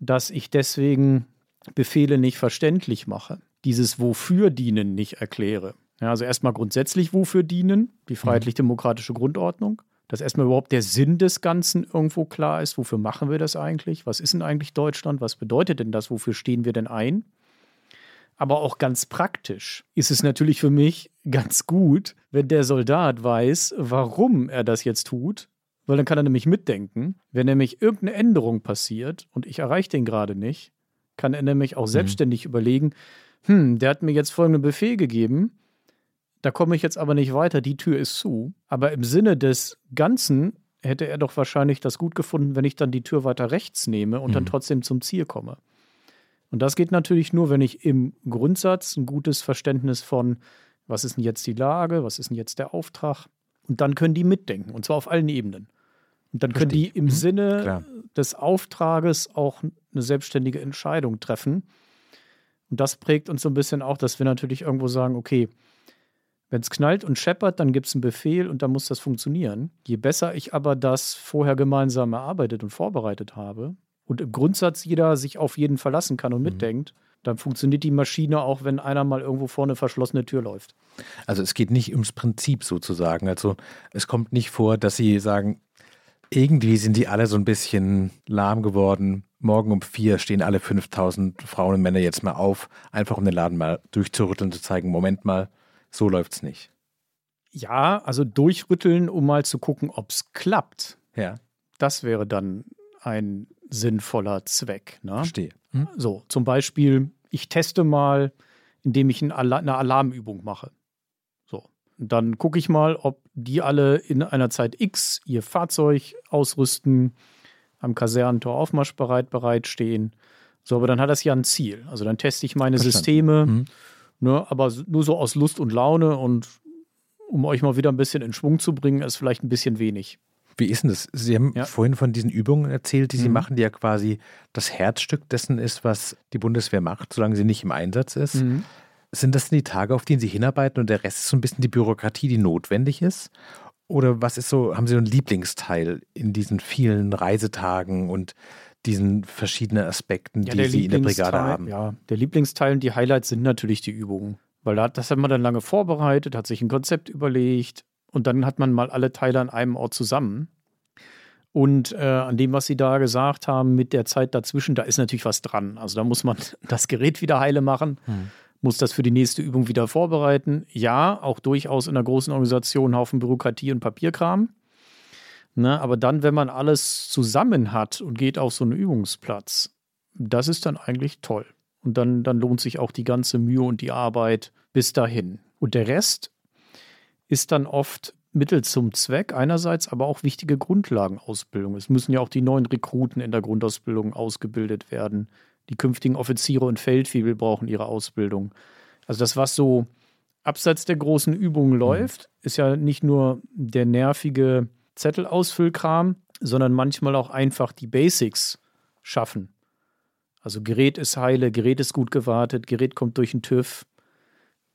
dass ich deswegen Befehle nicht verständlich mache, dieses Wofür dienen nicht erkläre. Ja, also erstmal grundsätzlich wofür dienen, die mhm. freiheitlich-demokratische Grundordnung, dass erstmal überhaupt der Sinn des Ganzen irgendwo klar ist, wofür machen wir das eigentlich, was ist denn eigentlich Deutschland, was bedeutet denn das, wofür stehen wir denn ein. Aber auch ganz praktisch ist es natürlich für mich ganz gut, wenn der Soldat weiß, warum er das jetzt tut, weil dann kann er nämlich mitdenken. Wenn nämlich irgendeine Änderung passiert und ich erreiche den gerade nicht, kann er nämlich auch mhm. selbstständig überlegen, hm, der hat mir jetzt folgenden Befehl gegeben, da komme ich jetzt aber nicht weiter, die Tür ist zu. Aber im Sinne des Ganzen hätte er doch wahrscheinlich das gut gefunden, wenn ich dann die Tür weiter rechts nehme und mhm. dann trotzdem zum Ziel komme. Und das geht natürlich nur, wenn ich im Grundsatz ein gutes Verständnis von, was ist denn jetzt die Lage, was ist denn jetzt der Auftrag, und dann können die mitdenken, und zwar auf allen Ebenen. Und dann können die im mhm. Sinne Klar. des Auftrages auch eine selbstständige Entscheidung treffen. Und das prägt uns so ein bisschen auch, dass wir natürlich irgendwo sagen, okay, wenn es knallt und scheppert, dann gibt es einen Befehl und dann muss das funktionieren. Je besser ich aber das vorher gemeinsam erarbeitet und vorbereitet habe und im Grundsatz jeder sich auf jeden verlassen kann und mhm. mitdenkt, dann funktioniert die Maschine auch, wenn einer mal irgendwo vor eine verschlossene Tür läuft. Also es geht nicht ums Prinzip sozusagen. Also es kommt nicht vor, dass Sie sagen, irgendwie sind die alle so ein bisschen lahm geworden. Morgen um vier stehen alle 5000 Frauen und Männer jetzt mal auf, einfach um den Laden mal durchzurütteln, zu zeigen, Moment mal, so läuft es nicht. Ja, also durchrütteln, um mal zu gucken, ob es klappt. Ja. Das wäre dann ein sinnvoller Zweck. Ne? Verstehe. Hm? So, zum Beispiel, ich teste mal, indem ich eine Alarmübung mache. So, dann gucke ich mal, ob die alle in einer Zeit X ihr Fahrzeug ausrüsten, am Kasernentor aufmarschbereit bereitstehen. So, aber dann hat das ja ein Ziel. Also dann teste ich meine Verstanden. Systeme. Mhm Ne, aber nur so aus Lust und Laune und um euch mal wieder ein bisschen in Schwung zu bringen, ist vielleicht ein bisschen wenig. Wie ist denn das? Sie haben ja. vorhin von diesen Übungen erzählt, die Sie mhm. machen, die ja quasi das Herzstück dessen ist, was die Bundeswehr macht, solange sie nicht im Einsatz ist. Mhm. Sind das denn die Tage, auf denen Sie hinarbeiten und der Rest ist so ein bisschen die Bürokratie, die notwendig ist? Oder was ist so, haben Sie so einen Lieblingsteil in diesen vielen Reisetagen und diesen verschiedenen Aspekten, Ja, die Sie in der Brigade haben? Ja, der Lieblingsteil und die Highlights sind natürlich die Übungen. Weil da, das hat man dann lange vorbereitet, hat sich ein Konzept überlegt und dann hat man mal alle Teile an einem Ort zusammen. Und äh, an dem, was Sie da gesagt haben, mit der Zeit dazwischen, da ist natürlich was dran. Also da muss man das Gerät wieder heile machen, Hm. Muss das für die nächste Übung wieder vorbereiten. Ja, auch durchaus in einer großen Organisation einen Haufen Bürokratie und Papierkram. Ne, aber dann, wenn man alles zusammen hat und geht auf so einen Übungsplatz, das ist dann eigentlich toll. Und dann, dann lohnt sich auch die ganze Mühe und die Arbeit bis dahin. Und der Rest ist dann oft Mittel zum Zweck, einerseits aber auch wichtige Grundlagenausbildung. Es müssen ja auch die neuen Rekruten in der Grundausbildung ausgebildet werden. Die künftigen Offiziere und Feldwebel brauchen ihre Ausbildung. Also das, was so abseits der großen Übungen läuft, ist ja nicht nur der nervige Zettelausfüllkram, sondern manchmal auch einfach die Basics schaffen. Also Gerät ist heile, Gerät ist gut gewartet, Gerät kommt durch den TÜV.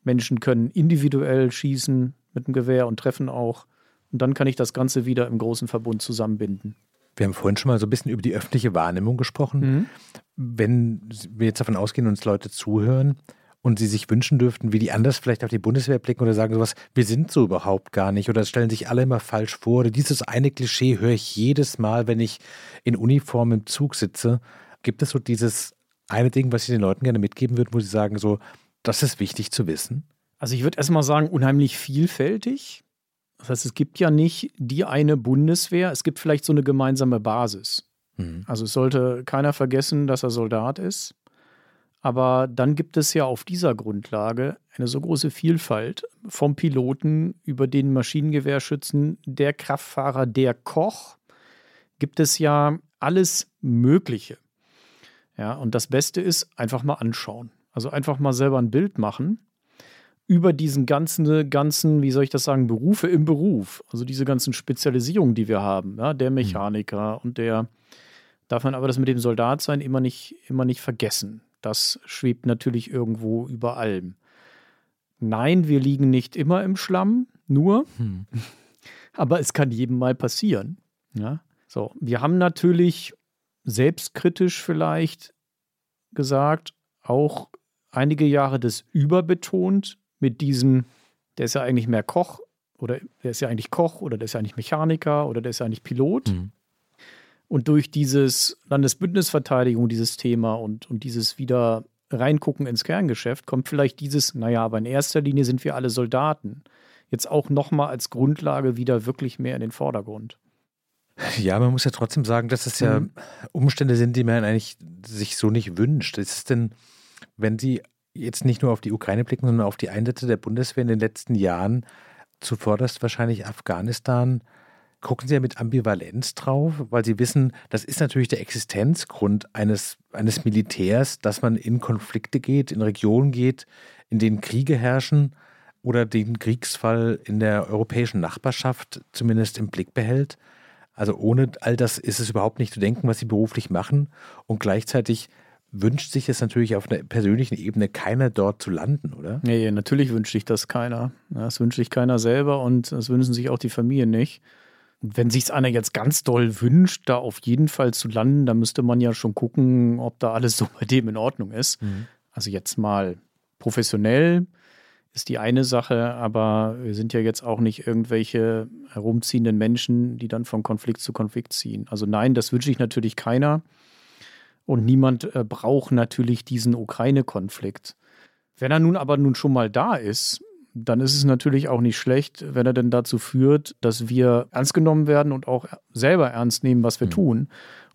Menschen können individuell schießen mit dem Gewehr und treffen auch. Und dann kann ich das Ganze wieder im großen Verbund zusammenbinden. Wir haben vorhin schon mal so ein bisschen über die öffentliche Wahrnehmung gesprochen. Wenn wir jetzt davon ausgehen, uns Leute zuhören und sie sich wünschen dürften, wie die anders vielleicht auf die Bundeswehr blicken oder sagen sowas, wir sind so überhaupt gar nicht oder stellen sich alle immer falsch vor. Oder dieses eine Klischee höre ich jedes Mal, wenn ich in Uniform im Zug sitze. Gibt es so dieses eine Ding, was Sie den Leuten gerne mitgeben würden, wo Sie sagen, so, das ist wichtig zu wissen? Also ich würde erstmal sagen, unheimlich vielfältig. Das heißt, es gibt ja nicht die eine Bundeswehr, es gibt vielleicht so eine gemeinsame Basis. Mhm. Also es sollte keiner vergessen, dass er Soldat ist. Aber dann gibt es ja auf dieser Grundlage eine so große Vielfalt vom Piloten über den Maschinengewehrschützen, der Kraftfahrer, der Koch, gibt es ja alles Mögliche. Ja, und das Beste ist einfach mal anschauen. Also einfach mal selber ein Bild machen über diesen ganzen, ganzen, wie soll ich das sagen, Berufe im Beruf. Also diese ganzen Spezialisierungen, die wir haben. Ja, der Mechaniker und der, darf man aber das mit dem Soldatsein immer nicht, immer nicht vergessen. Das schwebt natürlich irgendwo über allem. Nein, wir liegen nicht immer im Schlamm, nur, Hm. aber es kann jedem mal passieren. Ja? So, wir haben natürlich selbstkritisch vielleicht gesagt, auch einige Jahre das überbetont mit diesem, der ist ja eigentlich mehr Koch oder der ist ja eigentlich Koch oder der ist ja eigentlich Mechaniker oder der ist ja eigentlich Pilot. Mhm. Und durch dieses Landesbündnisverteidigung, dieses Thema und, und dieses wieder reingucken ins Kerngeschäft, kommt vielleicht dieses, naja, aber in erster Linie sind wir alle Soldaten. Jetzt auch nochmal als Grundlage wieder wirklich mehr in den Vordergrund. Ja, man muss ja trotzdem sagen, dass es ja Mhm. Umstände sind, die man eigentlich sich so nicht wünscht. Ist es denn, wenn Sie jetzt nicht nur auf die Ukraine blicken, sondern auf die Einsätze der Bundeswehr in den letzten Jahren, zuvorderst wahrscheinlich Afghanistan, gucken Sie ja mit Ambivalenz drauf, weil Sie wissen, das ist natürlich der Existenzgrund eines, eines Militärs, dass man in Konflikte geht, in Regionen geht, in denen Kriege herrschen oder den Kriegsfall in der europäischen Nachbarschaft zumindest im Blick behält. Also ohne all das ist es überhaupt nicht zu denken, was sie beruflich machen. Und gleichzeitig wünscht sich es natürlich auf einer persönlichen Ebene keiner dort zu landen, oder? Nee, natürlich wünscht sich das keiner. Das wünscht sich keiner selber und das wünschen sich auch die Familien nicht. Und wenn sich einer jetzt ganz doll wünscht, da auf jeden Fall zu landen, dann müsste man ja schon gucken, ob da alles so bei dem in Ordnung ist. Also jetzt mal professionell ist die eine Sache, aber wir sind ja jetzt auch nicht irgendwelche herumziehenden Menschen, die dann von Konflikt zu Konflikt ziehen. Also nein, das wünsche ich natürlich keiner. Und niemand äh, braucht natürlich diesen Ukraine-Konflikt. Wenn er nun aber nun schon mal da ist, dann ist es natürlich auch nicht schlecht, wenn er denn dazu führt, dass wir ernst genommen werden und auch selber ernst nehmen, was wir Mhm. tun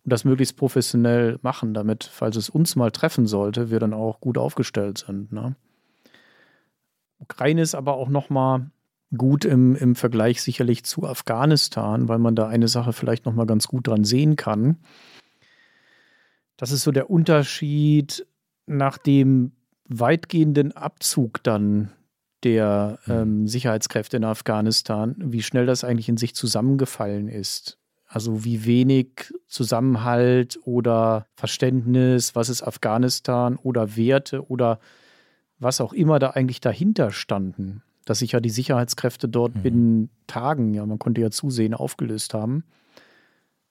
und das möglichst professionell machen, damit, falls es uns mal treffen sollte, wir dann auch gut aufgestellt sind. Ne? Ukraine ist aber auch noch mal gut im, im Vergleich sicherlich zu Afghanistan, weil man da eine Sache vielleicht noch mal ganz gut dran sehen kann. Das ist so der Unterschied nach dem weitgehenden Abzug dann der ähm, Sicherheitskräfte in Afghanistan, wie schnell das eigentlich in sich zusammengefallen ist. Also wie wenig Zusammenhalt oder Verständnis, was ist Afghanistan oder Werte oder was auch immer da eigentlich dahinter standen. dass sich ja die Sicherheitskräfte dort mhm. binnen Tagen, ja, man konnte ja zusehen, aufgelöst haben.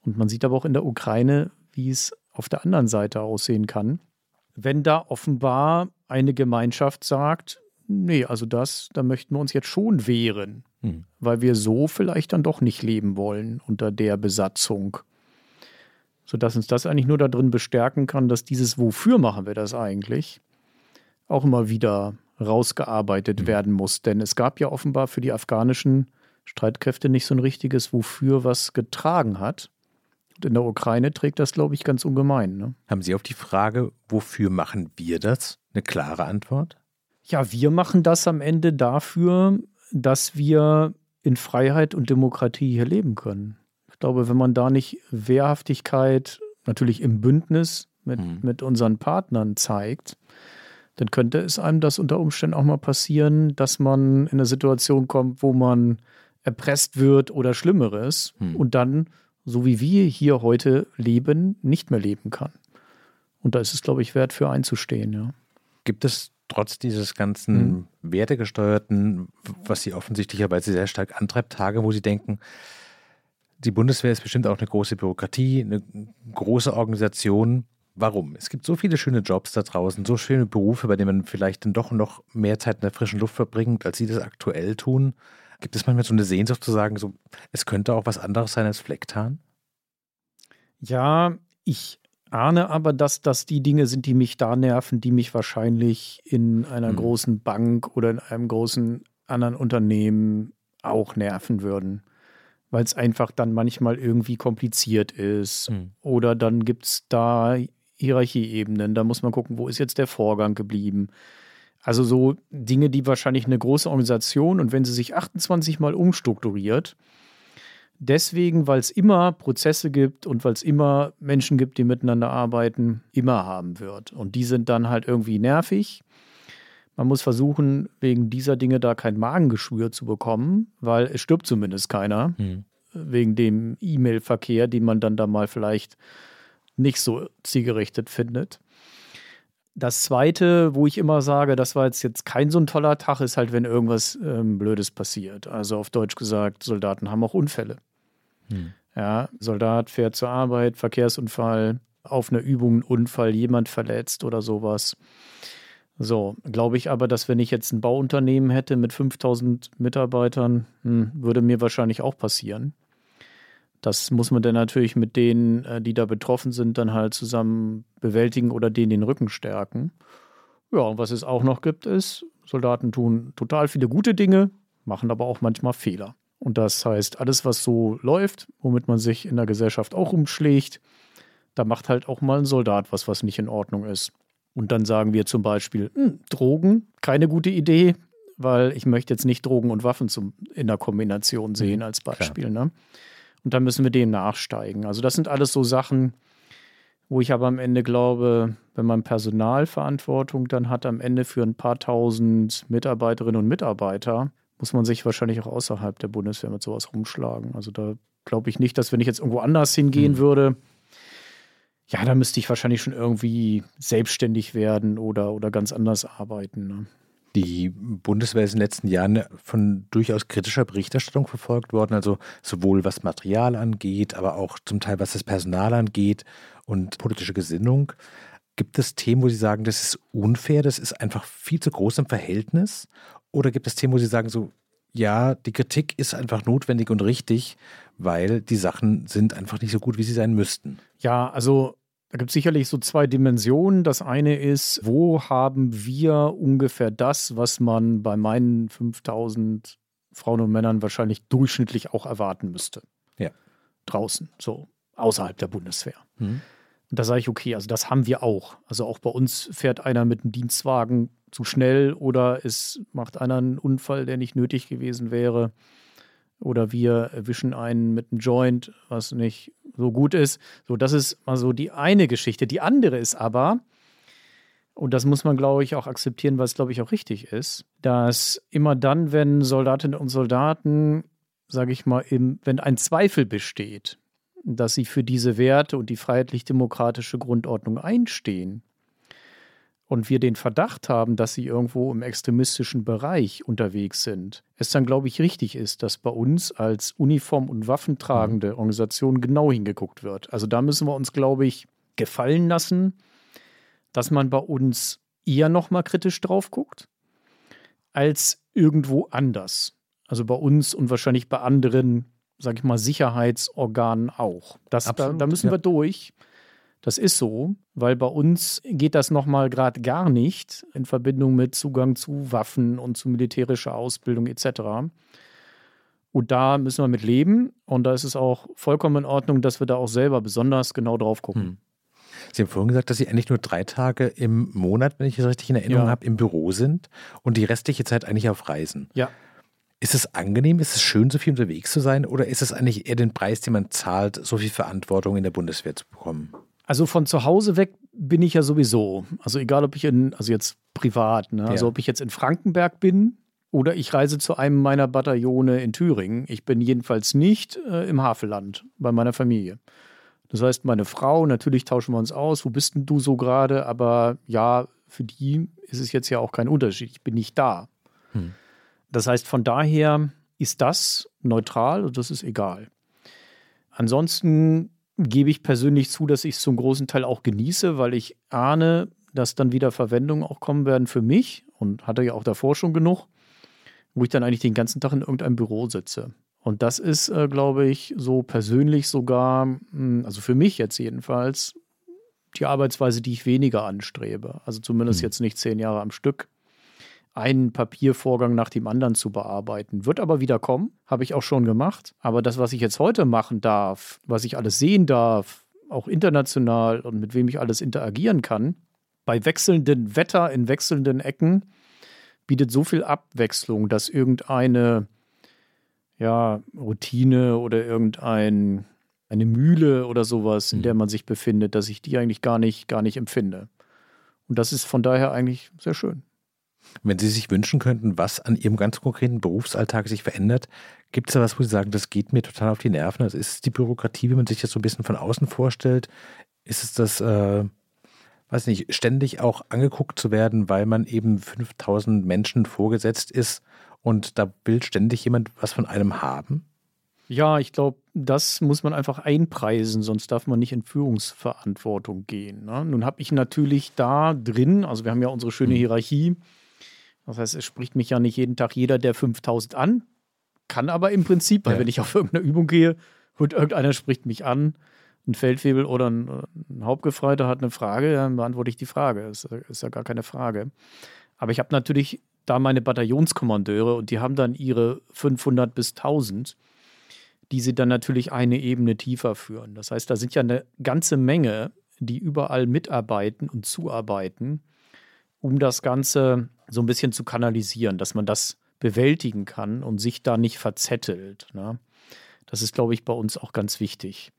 Und man sieht aber auch in der Ukraine, wie es auf der anderen Seite aussehen kann. Wenn da offenbar eine Gemeinschaft sagt, nee, also das, da möchten wir uns jetzt schon wehren, mhm. weil wir so vielleicht dann doch nicht leben wollen unter der Besatzung. Sodass uns das eigentlich nur darin bestärken kann, dass dieses Wofür machen wir das eigentlich auch immer wieder rausgearbeitet mhm. werden muss. Denn es gab ja offenbar für die afghanischen Streitkräfte nicht so ein richtiges Wofür, was getragen hat. In der Ukraine trägt das, glaube ich, ganz ungemein. Ne? Haben Sie auf die Frage, wofür machen wir das, eine klare Antwort? Ja, wir machen das am Ende dafür, dass wir in Freiheit und Demokratie hier leben können. Ich glaube, wenn man da nicht Wehrhaftigkeit natürlich im Bündnis mit, mhm. mit unseren Partnern zeigt, dann könnte es einem das unter Umständen auch mal passieren, dass man in eine Situation kommt, wo man erpresst wird oder Schlimmeres hm. und dann, so wie wir hier heute leben, nicht mehr leben kann. Und da ist es, glaube ich, wert für einzustehen, ja. Gibt es trotz dieses ganzen hm. wertegesteuerten, was Sie offensichtlicherweise sehr stark antreibt, Tage, wo Sie denken, die Bundeswehr ist bestimmt auch eine große Bürokratie, eine große Organisation. Warum? Es gibt so viele schöne Jobs da draußen, so schöne Berufe, bei denen man vielleicht dann doch noch mehr Zeit in der frischen Luft verbringt, als sie das aktuell tun. Gibt es manchmal so eine Sehnsucht zu sagen, so, es könnte auch was anderes sein als Flecktarn? Ja, ich ahne aber, dass das die Dinge sind, die mich da nerven, die mich wahrscheinlich in einer hm. großen Bank oder in einem großen anderen Unternehmen auch nerven würden weil es einfach dann manchmal irgendwie kompliziert ist. Hm. Oder dann gibt es da Hierarchieebenen. Da muss man gucken, wo ist jetzt der Vorgang geblieben. Also so Dinge, die wahrscheinlich eine große Organisation und wenn sie sich 28 Mal umstrukturiert, deswegen, weil es immer Prozesse gibt und weil es immer Menschen gibt, die miteinander arbeiten, immer haben wird. Und die sind dann halt irgendwie nervig. Man muss versuchen, wegen dieser Dinge da kein Magengeschwür zu bekommen, weil es stirbt zumindest keiner. Hm. Wegen dem E-Mail-Verkehr, den man dann da mal vielleicht nicht so zielgerichtet findet. Das zweite, wo ich immer sage, das war jetzt, jetzt kein so ein toller Tag, ist halt, wenn irgendwas ähm, Blödes passiert. Also auf Deutsch gesagt, Soldaten haben auch Unfälle. Hm. Ja, Soldat fährt zur Arbeit, Verkehrsunfall, auf einer Übung ein Unfall, jemand verletzt oder sowas. So, glaube ich aber, dass wenn ich jetzt ein Bauunternehmen hätte mit 5000 Mitarbeitern, hm, würde mir wahrscheinlich auch passieren. Das muss man dann natürlich mit denen, äh, die da betroffen sind, dann halt zusammen bewältigen oder denen den Rücken stärken. Ja, und was es auch noch gibt, ist, Soldaten tun total viele gute Dinge, machen aber auch manchmal Fehler. Und das heißt, alles, was so läuft, womit man sich in der Gesellschaft auch umschlägt, da macht halt auch mal ein Soldat was, was nicht in Ordnung ist. Und dann sagen wir zum Beispiel, hm, Drogen, keine gute Idee, weil ich möchte jetzt nicht Drogen und Waffen zum, in der Kombination sehen mhm, als Beispiel. Ne? Und dann müssen wir dem nachsteigen. Also das sind alles so Sachen, wo ich aber am Ende glaube, wenn man Personalverantwortung dann hat, am Ende für ein paar tausend Mitarbeiterinnen und Mitarbeiter, muss man sich wahrscheinlich auch außerhalb der Bundeswehr mit sowas rumschlagen. Also da glaube ich nicht, dass wenn ich jetzt irgendwo anders hingehen mhm. würde, ja, da müsste ich wahrscheinlich schon irgendwie selbstständig werden oder, oder ganz anders arbeiten. Ne? Die Bundeswehr ist in den letzten Jahren von durchaus kritischer Berichterstattung verfolgt worden, also sowohl was Material angeht, aber auch zum Teil was das Personal angeht und politische Gesinnung. Gibt es Themen, wo Sie sagen, das ist unfair, das ist einfach viel zu groß im Verhältnis? Oder gibt es Themen, wo Sie sagen, so, ja, die Kritik ist einfach notwendig und richtig, weil die Sachen sind einfach nicht so gut, wie sie sein müssten? Ja, also da gibt es sicherlich so zwei Dimensionen. Das eine ist, wo haben wir ungefähr das, was man bei meinen 5000 Frauen und Männern wahrscheinlich durchschnittlich auch erwarten müsste? Ja. Draußen, so außerhalb der Bundeswehr. Mhm. Und da sage ich, okay, also das haben wir auch. Also auch bei uns fährt einer mit einem Dienstwagen zu schnell oder es macht einer einen Unfall, der nicht nötig gewesen wäre. Oder wir erwischen einen mit einem Joint, was nicht so gut ist. So, das ist mal so die eine Geschichte. Die andere ist aber, und das muss man, glaube ich, auch akzeptieren, weil es, glaube ich, auch richtig ist, dass immer dann, wenn Soldatinnen und Soldaten, sage ich mal, im, wenn ein Zweifel besteht, dass sie für diese Werte und die freiheitlich-demokratische Grundordnung einstehen und wir den Verdacht haben, dass sie irgendwo im extremistischen Bereich unterwegs sind, es dann, glaube ich, richtig ist, dass bei uns als uniform- und waffentragende mhm. Organisation genau hingeguckt wird. Also da müssen wir uns, glaube ich, gefallen lassen, dass man bei uns eher nochmal kritisch drauf guckt, als irgendwo anders. Also bei uns und wahrscheinlich bei anderen, sage ich mal, Sicherheitsorganen auch. Das, Absolut, da, da, müssen ja. wir durch. Das ist so, weil bei uns geht das nochmal gerade gar nicht in Verbindung mit Zugang zu Waffen und zu militärischer Ausbildung etc. Und da müssen wir mit leben. Und da ist es auch vollkommen in Ordnung, dass wir da auch selber besonders genau drauf gucken. Hm. Sie haben vorhin gesagt, dass Sie eigentlich nur drei Tage im Monat, wenn ich es richtig in Erinnerung ja. habe, im Büro sind und die restliche Zeit eigentlich auf Reisen. Ja. Ist es angenehm, ist es schön, so viel unterwegs zu sein oder ist es eigentlich eher den Preis, den man zahlt, so viel Verantwortung in der Bundeswehr zu bekommen? Also von zu Hause weg bin ich ja sowieso. Also egal, ob ich in, also jetzt privat, ne? also ja. ob ich jetzt in Frankenberg bin oder ich reise zu einem meiner Bataillone in Thüringen. Ich bin jedenfalls nicht äh, im Havelland bei meiner Familie. Das heißt, meine Frau, natürlich tauschen wir uns aus, wo bist denn du so gerade? Aber ja, für die ist es jetzt ja auch kein Unterschied. Ich bin nicht da. Hm. Das heißt, von daher ist das neutral und das ist egal. Ansonsten gebe ich persönlich zu, dass ich es zum großen Teil auch genieße, weil ich ahne, dass dann wieder Verwendungen auch kommen werden für mich und hatte ja auch davor schon genug, wo ich dann eigentlich den ganzen Tag in irgendeinem Büro sitze. Und das ist, äh, glaube ich, so persönlich sogar, hm, also für mich jetzt jedenfalls, die Arbeitsweise, die ich weniger anstrebe. Also zumindest mhm. jetzt nicht zehn Jahre am Stück einen Papiervorgang nach dem anderen zu bearbeiten. Wird aber wieder kommen, habe ich auch schon gemacht. Aber das, was ich jetzt heute machen darf, was ich alles sehen darf, auch international und mit wem ich alles interagieren kann, bei wechselndem Wetter in wechselnden Ecken, bietet so viel Abwechslung, dass irgendeine ja, Routine oder irgendein eine Mühle oder sowas, in der mhm. man sich befindet, dass ich die eigentlich gar nicht, gar nicht empfinde. Und das ist von daher eigentlich sehr schön. Wenn Sie sich wünschen könnten, was an Ihrem ganz konkreten Berufsalltag sich verändert, gibt es da was, wo Sie sagen, das geht mir total auf die Nerven? Also ist es die Bürokratie, wie man sich das so ein bisschen von außen vorstellt? Ist es das, äh, weiß nicht, ständig auch angeguckt zu werden, weil man eben 5000 Menschen vorgesetzt ist und da will ständig jemand was von einem haben? Ja, ich glaube, das muss man einfach einpreisen, sonst darf man nicht in Führungsverantwortung gehen. Ne? Nun habe ich natürlich da drin, also wir haben ja unsere schöne mhm. Hierarchie, das heißt, es spricht mich ja nicht jeden Tag jeder der 5000 an, kann aber im Prinzip, weil ja. wenn ich auf irgendeine Übung gehe und irgendeiner spricht mich an, ein Feldwebel oder ein, ein Hauptgefreiter hat eine Frage, dann beantworte ich die Frage. Das ist ja gar keine Frage. Aber ich habe natürlich da meine Bataillonskommandeure und die haben dann ihre 500 bis 1000, die sie dann natürlich eine Ebene tiefer führen. Das heißt, da sind ja eine ganze Menge, die überall mitarbeiten und zuarbeiten, um das Ganze so ein bisschen zu kanalisieren, dass man das bewältigen kann und sich da nicht verzettelt. Ne? Das ist, glaube ich, bei uns auch ganz wichtig.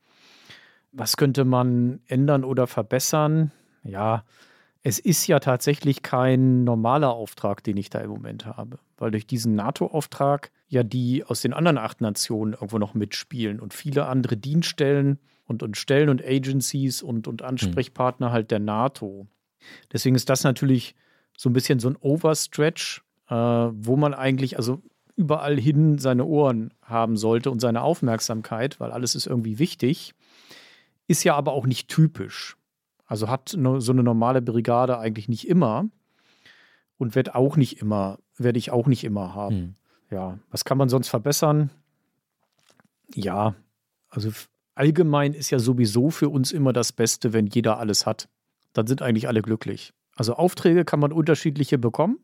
Was könnte man ändern oder verbessern? Ja, es ist ja tatsächlich kein normaler Auftrag, den ich da im Moment habe, weil durch diesen NATO-Auftrag ja die aus den anderen acht Nationen irgendwo noch mitspielen und viele andere Dienststellen und, und Stellen und Agencies und, und Ansprechpartner mhm. halt der NATO. Deswegen ist das natürlich so ein bisschen so ein Overstretch, äh, wo man eigentlich also überall hin seine Ohren haben sollte und seine Aufmerksamkeit, weil alles ist irgendwie wichtig. Ist ja aber auch nicht typisch. Also hat so eine normale Brigade eigentlich nicht immer und wird auch nicht immer, werde ich auch nicht immer haben. Hm. Ja, was kann man sonst verbessern? Ja, also allgemein ist ja sowieso für uns immer das Beste, wenn jeder alles hat. Dann sind eigentlich alle glücklich. Also Aufträge kann man unterschiedliche bekommen.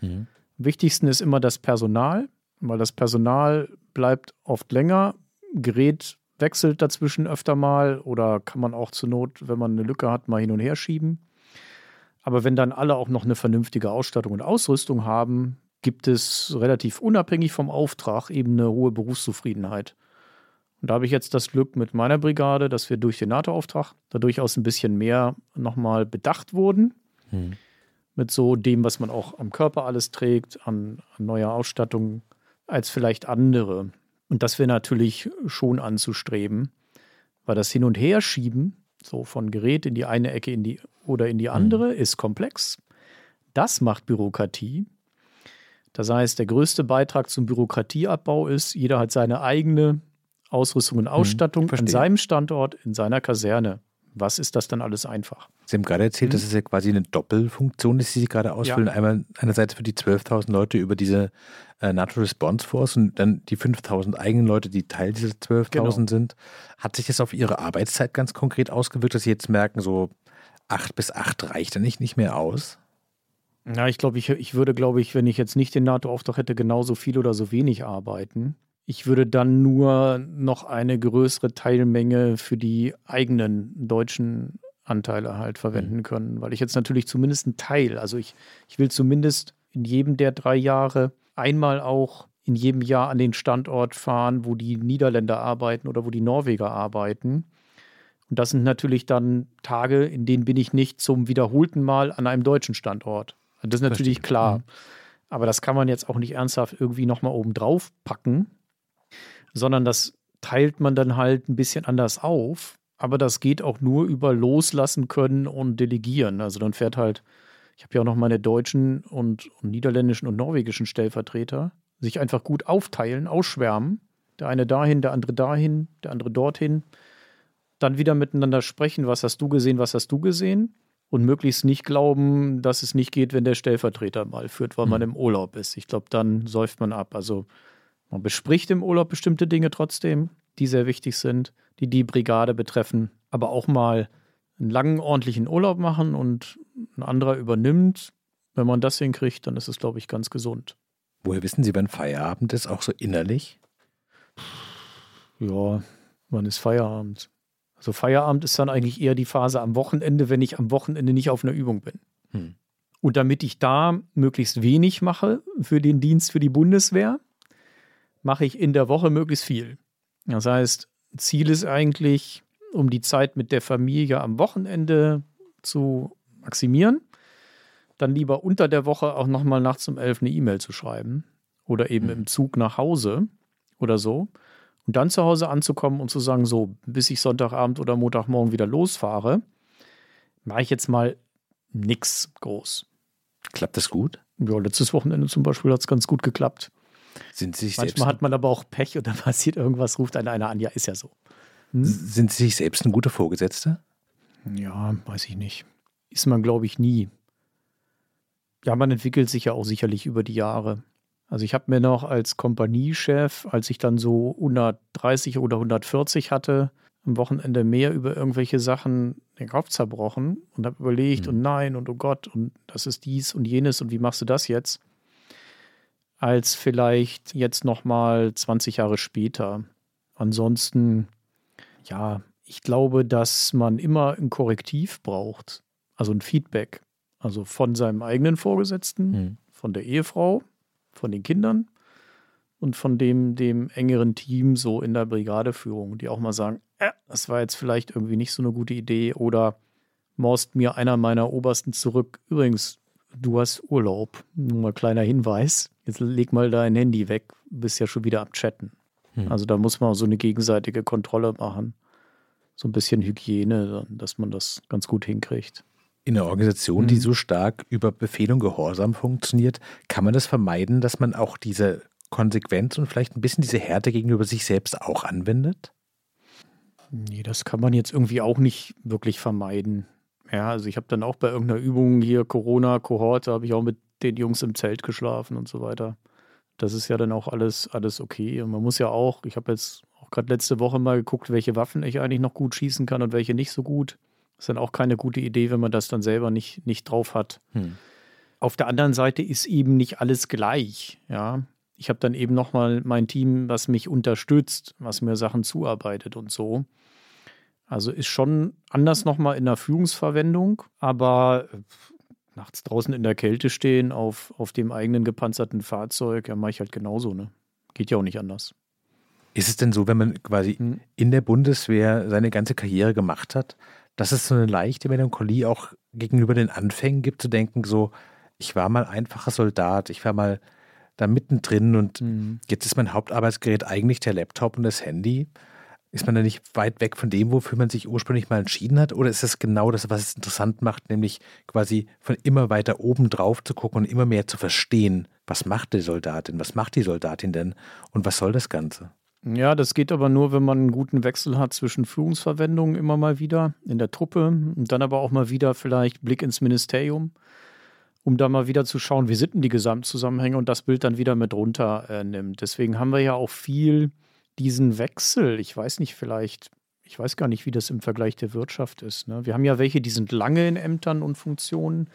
Mhm. Am wichtigsten ist immer das Personal, weil das Personal bleibt oft länger. Gerät wechselt dazwischen öfter mal oder kann man auch zur Not, wenn man eine Lücke hat, mal hin und her schieben. Aber wenn dann alle auch noch eine vernünftige Ausstattung und Ausrüstung haben, gibt es relativ unabhängig vom Auftrag eben eine hohe Berufszufriedenheit. Und da habe ich jetzt das Glück mit meiner Brigade, dass wir durch den NATO-Auftrag da durchaus ein bisschen mehr nochmal bedacht wurden. Hm. Mit so dem, was man auch am Körper alles trägt, an, an neuer Ausstattung, als vielleicht andere. Und das wäre natürlich schon anzustreben, weil das Hin- und Herschieben so von Gerät in die eine Ecke in die, oder in die andere, mhm. ist komplex. Das macht Bürokratie. Das heißt, der größte Beitrag zum Bürokratieabbau ist, jeder hat seine eigene Ausrüstung und mhm, Ausstattung hm, an seinem Standort, in seiner Kaserne. Was ist das dann alles einfach? Sie haben gerade erzählt, hm. dass es ja quasi eine Doppelfunktion ist, die Sie gerade ausfüllen. Ja. Einmal einerseits für die 12.000 Leute über diese äh, NATO Response Force und dann die 5.000 eigenen Leute, die Teil dieser 12.000 genau. sind. Hat sich das auf Ihre Arbeitszeit ganz konkret ausgewirkt, dass Sie jetzt merken, so 8 bis 8 reicht dann nicht, nicht mehr aus? Ja, ich glaube, ich, ich würde, glaube ich, wenn ich jetzt nicht den NATO-Auftrag hätte, genauso viel oder so wenig arbeiten. Ich würde dann nur noch eine größere Teilmenge für die eigenen deutschen Anteile halt verwenden mhm. können, weil ich jetzt natürlich zumindest einen Teil, also ich, ich will zumindest in jedem der drei Jahre einmal auch in jedem Jahr an den Standort fahren, wo die Niederländer arbeiten oder wo die Norweger arbeiten. Und das sind natürlich dann Tage, in denen bin ich nicht zum wiederholten Mal an einem deutschen Standort. Das ist natürlich Verstehe. klar. Mhm. Aber das kann man jetzt auch nicht ernsthaft irgendwie nochmal oben drauf packen, sondern das teilt man dann halt ein bisschen anders auf. Aber das geht auch nur über Loslassen können und Delegieren. Also dann fährt halt, ich habe ja auch noch meine deutschen und, und niederländischen und norwegischen Stellvertreter, sich einfach gut aufteilen, ausschwärmen. Der eine dahin, der andere dahin, der andere dorthin. Dann wieder miteinander sprechen, was hast du gesehen, was hast du gesehen und möglichst nicht glauben, dass es nicht geht, wenn der Stellvertreter mal führt, weil mhm. man im Urlaub ist. Ich glaube, dann säuft man ab. Also man bespricht im Urlaub bestimmte Dinge trotzdem, die sehr wichtig sind, die die Brigade betreffen, aber auch mal einen langen, ordentlichen Urlaub machen und ein anderer übernimmt. Wenn man das hinkriegt, dann ist es, glaube ich, ganz gesund. Woher wissen Sie, wann Feierabend ist, auch so innerlich? Ja, wann ist Feierabend? Also Feierabend ist dann eigentlich eher die Phase am Wochenende, wenn ich am Wochenende nicht auf einer Übung bin. Hm. Und damit ich da möglichst wenig mache für den Dienst für die Bundeswehr, mache ich in der Woche möglichst viel. Das heißt, Ziel ist eigentlich, um die Zeit mit der Familie am Wochenende zu maximieren, dann lieber unter der Woche auch nochmal nachts um elf eine E-Mail zu schreiben oder eben hm. im Zug nach Hause oder so. Und dann zu Hause anzukommen und zu sagen, so, bis ich Sonntagabend oder Montagmorgen wieder losfahre, mache ich jetzt mal nichts groß. Klappt das gut? Ja, letztes Wochenende zum Beispiel hat es ganz gut geklappt. Sind sich Manchmal hat man aber auch Pech und dann passiert irgendwas, ruft einer, einer an. Ja, ist ja so. Hm? Sind Sie sich selbst ein guter Vorgesetzter? Ja, weiß ich nicht. Ist man, glaube ich, nie. Ja, man entwickelt sich ja auch sicherlich über die Jahre. Also ich habe mir noch als Kompaniechef, als ich dann so 130 oder 140 hatte, am Wochenende mehr über irgendwelche Sachen den Kopf zerbrochen und habe überlegt mhm. und nein und oh Gott und das ist dies und jenes und wie machst du das jetzt? Als vielleicht jetzt noch mal 20 Jahre später. Ansonsten, ja, ich glaube, dass man immer ein Korrektiv braucht, also ein Feedback, also von seinem eigenen Vorgesetzten, mhm. von der Ehefrau, von den Kindern und von dem, dem engeren Team so in der Brigadeführung, die auch mal sagen, äh, das war jetzt vielleicht irgendwie nicht so eine gute Idee oder morst mir einer meiner Obersten zurück. Übrigens, du hast Urlaub. Nur mal kleiner Hinweis. Jetzt leg mal dein Handy weg, bist ja schon wieder am Chatten. Hm. Also da muss man so eine gegenseitige Kontrolle machen. So ein bisschen Hygiene, dass man das ganz gut hinkriegt. In einer Organisation, die mhm. so stark über Befehl und Gehorsam funktioniert, kann man das vermeiden, dass man auch diese Konsequenz und vielleicht ein bisschen diese Härte gegenüber sich selbst auch anwendet? Nee, das kann man jetzt irgendwie auch nicht wirklich vermeiden. Ja, also ich habe dann auch bei irgendeiner Übung hier Corona-Kohorte, habe ich auch mit den Jungs im Zelt geschlafen und so weiter. Das ist ja dann auch alles, alles okay. Und man muss ja auch, ich habe jetzt auch gerade letzte Woche mal geguckt, welche Waffen ich eigentlich noch gut schießen kann und welche nicht so gut. Ist dann auch keine gute Idee, wenn man das dann selber nicht, nicht drauf hat. Hm. Auf der anderen Seite ist eben nicht alles gleich. Ja, ich habe dann eben nochmal mein Team, was mich unterstützt, was mir Sachen zuarbeitet und so. Also ist schon anders nochmal in der Führungsverwendung, aber äh, nachts draußen in der Kälte stehen auf, auf dem eigenen gepanzerten Fahrzeug, ja, mache ich halt genauso, ne? Geht ja auch nicht anders. Ist es denn so, wenn man quasi hm. in der Bundeswehr seine ganze Karriere gemacht hat, dass es so eine leichte Melancholie auch gegenüber den Anfängen gibt, zu denken, so, ich war mal einfacher Soldat, ich war mal da mittendrin und mhm. jetzt ist mein Hauptarbeitsgerät eigentlich der Laptop und das Handy. Ist man da nicht weit weg von dem, wofür man sich ursprünglich mal entschieden hat? Oder ist das genau das, was es interessant macht, nämlich quasi von immer weiter oben drauf zu gucken und immer mehr zu verstehen, was macht die Soldatin, was macht die Soldatin denn und was soll das Ganze? Ja, das geht aber nur, wenn man einen guten Wechsel hat zwischen Führungsverwendungen immer mal wieder in der Truppe und dann aber auch mal wieder vielleicht Blick ins Ministerium, um da mal wieder zu schauen, wie sind denn die Gesamtzusammenhänge und das Bild dann wieder mit runternimmt. Äh, Deswegen haben wir ja auch viel diesen Wechsel, ich weiß nicht, vielleicht, ich weiß gar nicht, wie das im Vergleich der Wirtschaft ist. Ne? Wir haben ja welche, die sind lange in Ämtern und Funktionen.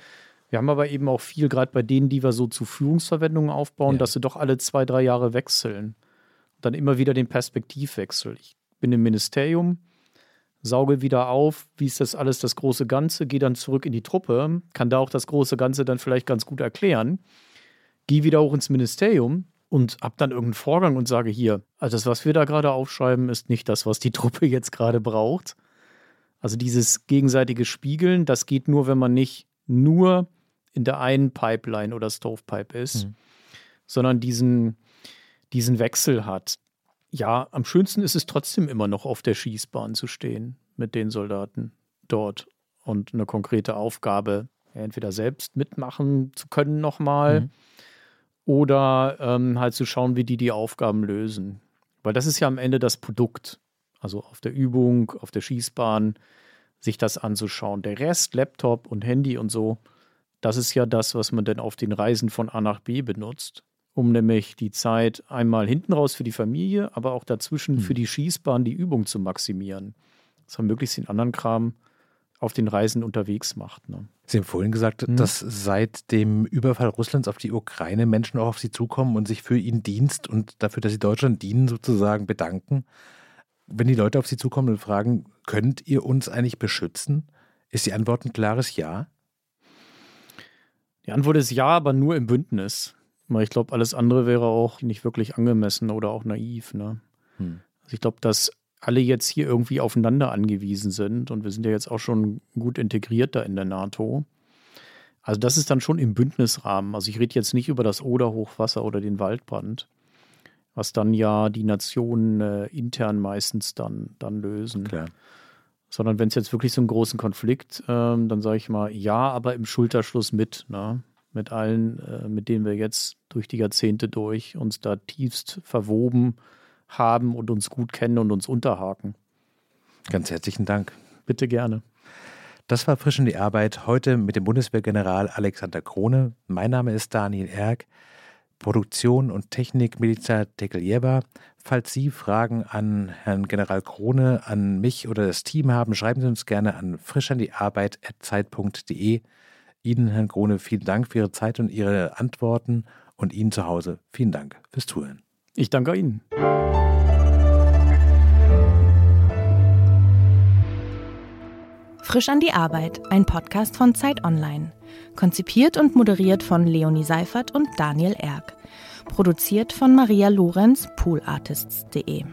Wir haben aber eben auch viel, gerade bei denen, die wir so zu Führungsverwendungen aufbauen, ja. dass sie doch alle zwei, drei Jahre wechseln. Und dann immer wieder den Perspektivwechsel. Ich bin im Ministerium, sauge wieder auf, wie ist das alles das große Ganze, gehe dann zurück in die Truppe, kann da auch das große Ganze dann vielleicht ganz gut erklären, gehe wieder hoch ins Ministerium, und habe dann irgendeinen Vorgang und sage hier, also das, was wir da gerade aufschreiben, ist nicht das, was die Truppe jetzt gerade braucht. Also dieses gegenseitige Spiegeln, das geht nur, wenn man nicht nur in der einen Pipeline oder Stovepipe ist, mhm. sondern diesen, diesen Wechsel hat. Ja, am schönsten ist es trotzdem immer noch auf der Schießbahn zu stehen mit den Soldaten dort und eine konkrete Aufgabe entweder selbst mitmachen zu können nochmal. Mhm oder ähm, halt zu schauen, wie die die Aufgaben lösen. Weil das ist ja am Ende das Produkt. Also auf der Übung, auf der Schießbahn, sich das anzuschauen. Der Rest, Laptop und Handy und so, das ist ja das, was man dann auf den Reisen von A nach B benutzt, um nämlich die Zeit einmal hinten raus für die Familie, aber auch dazwischen hm. für die Schießbahn die Übung zu maximieren. Das möglichst den anderen Kram auf den Reisen unterwegs macht. Ne? Sie haben vorhin gesagt, hm. dass seit dem Überfall Russlands auf die Ukraine Menschen auch auf Sie zukommen und sich für Ihren Dienst und dafür, dass Sie Deutschland dienen, sozusagen bedanken. Wenn die Leute auf Sie zukommen und fragen, könnt ihr uns eigentlich beschützen? Ist die Antwort ein klares Ja? Die Antwort ist ja, aber nur im Bündnis. Weil ich glaube, alles andere wäre auch nicht wirklich angemessen oder auch naiv. Ne? Hm. Also ich glaube, dass alle jetzt hier irgendwie aufeinander angewiesen sind und wir sind ja jetzt auch schon gut integriert da in der NATO. Also das ist dann schon im Bündnisrahmen. Also ich rede jetzt nicht über das Oderhochwasser oder den Waldbrand, was dann ja die Nationen äh, intern meistens dann, dann lösen. Klar. Sondern wenn es jetzt wirklich so einen großen Konflikt, ähm, dann sage ich mal, ja, aber im Schulterschluss mit, ne? mit allen, äh, mit denen wir jetzt durch die Jahrzehnte durch uns da tiefst verwoben haben und uns gut kennen und uns unterhaken. Ganz herzlichen Dank. Bitte gerne. Das war Frisch in die Arbeit heute mit dem Bundeswehrgeneral Alexander Krone. Mein Name ist Daniel Erck. Produktion und Technik Milica Tekeljeva. Falls Sie Fragen an Herrn General Krone, an mich oder das Team haben, schreiben Sie uns gerne an frischandiarbeit.zeit.de. Ihnen, Herrn Krone, vielen Dank für Ihre Zeit und Ihre Antworten und Ihnen zu Hause vielen Dank fürs Zuhören. Ich danke Ihnen. Frisch an die Arbeit, ein Podcast von Zeit Online. Konzipiert und moderiert von Leonie Seifert und Daniel Erck. Produziert von Maria Lorenz, poolartists.de.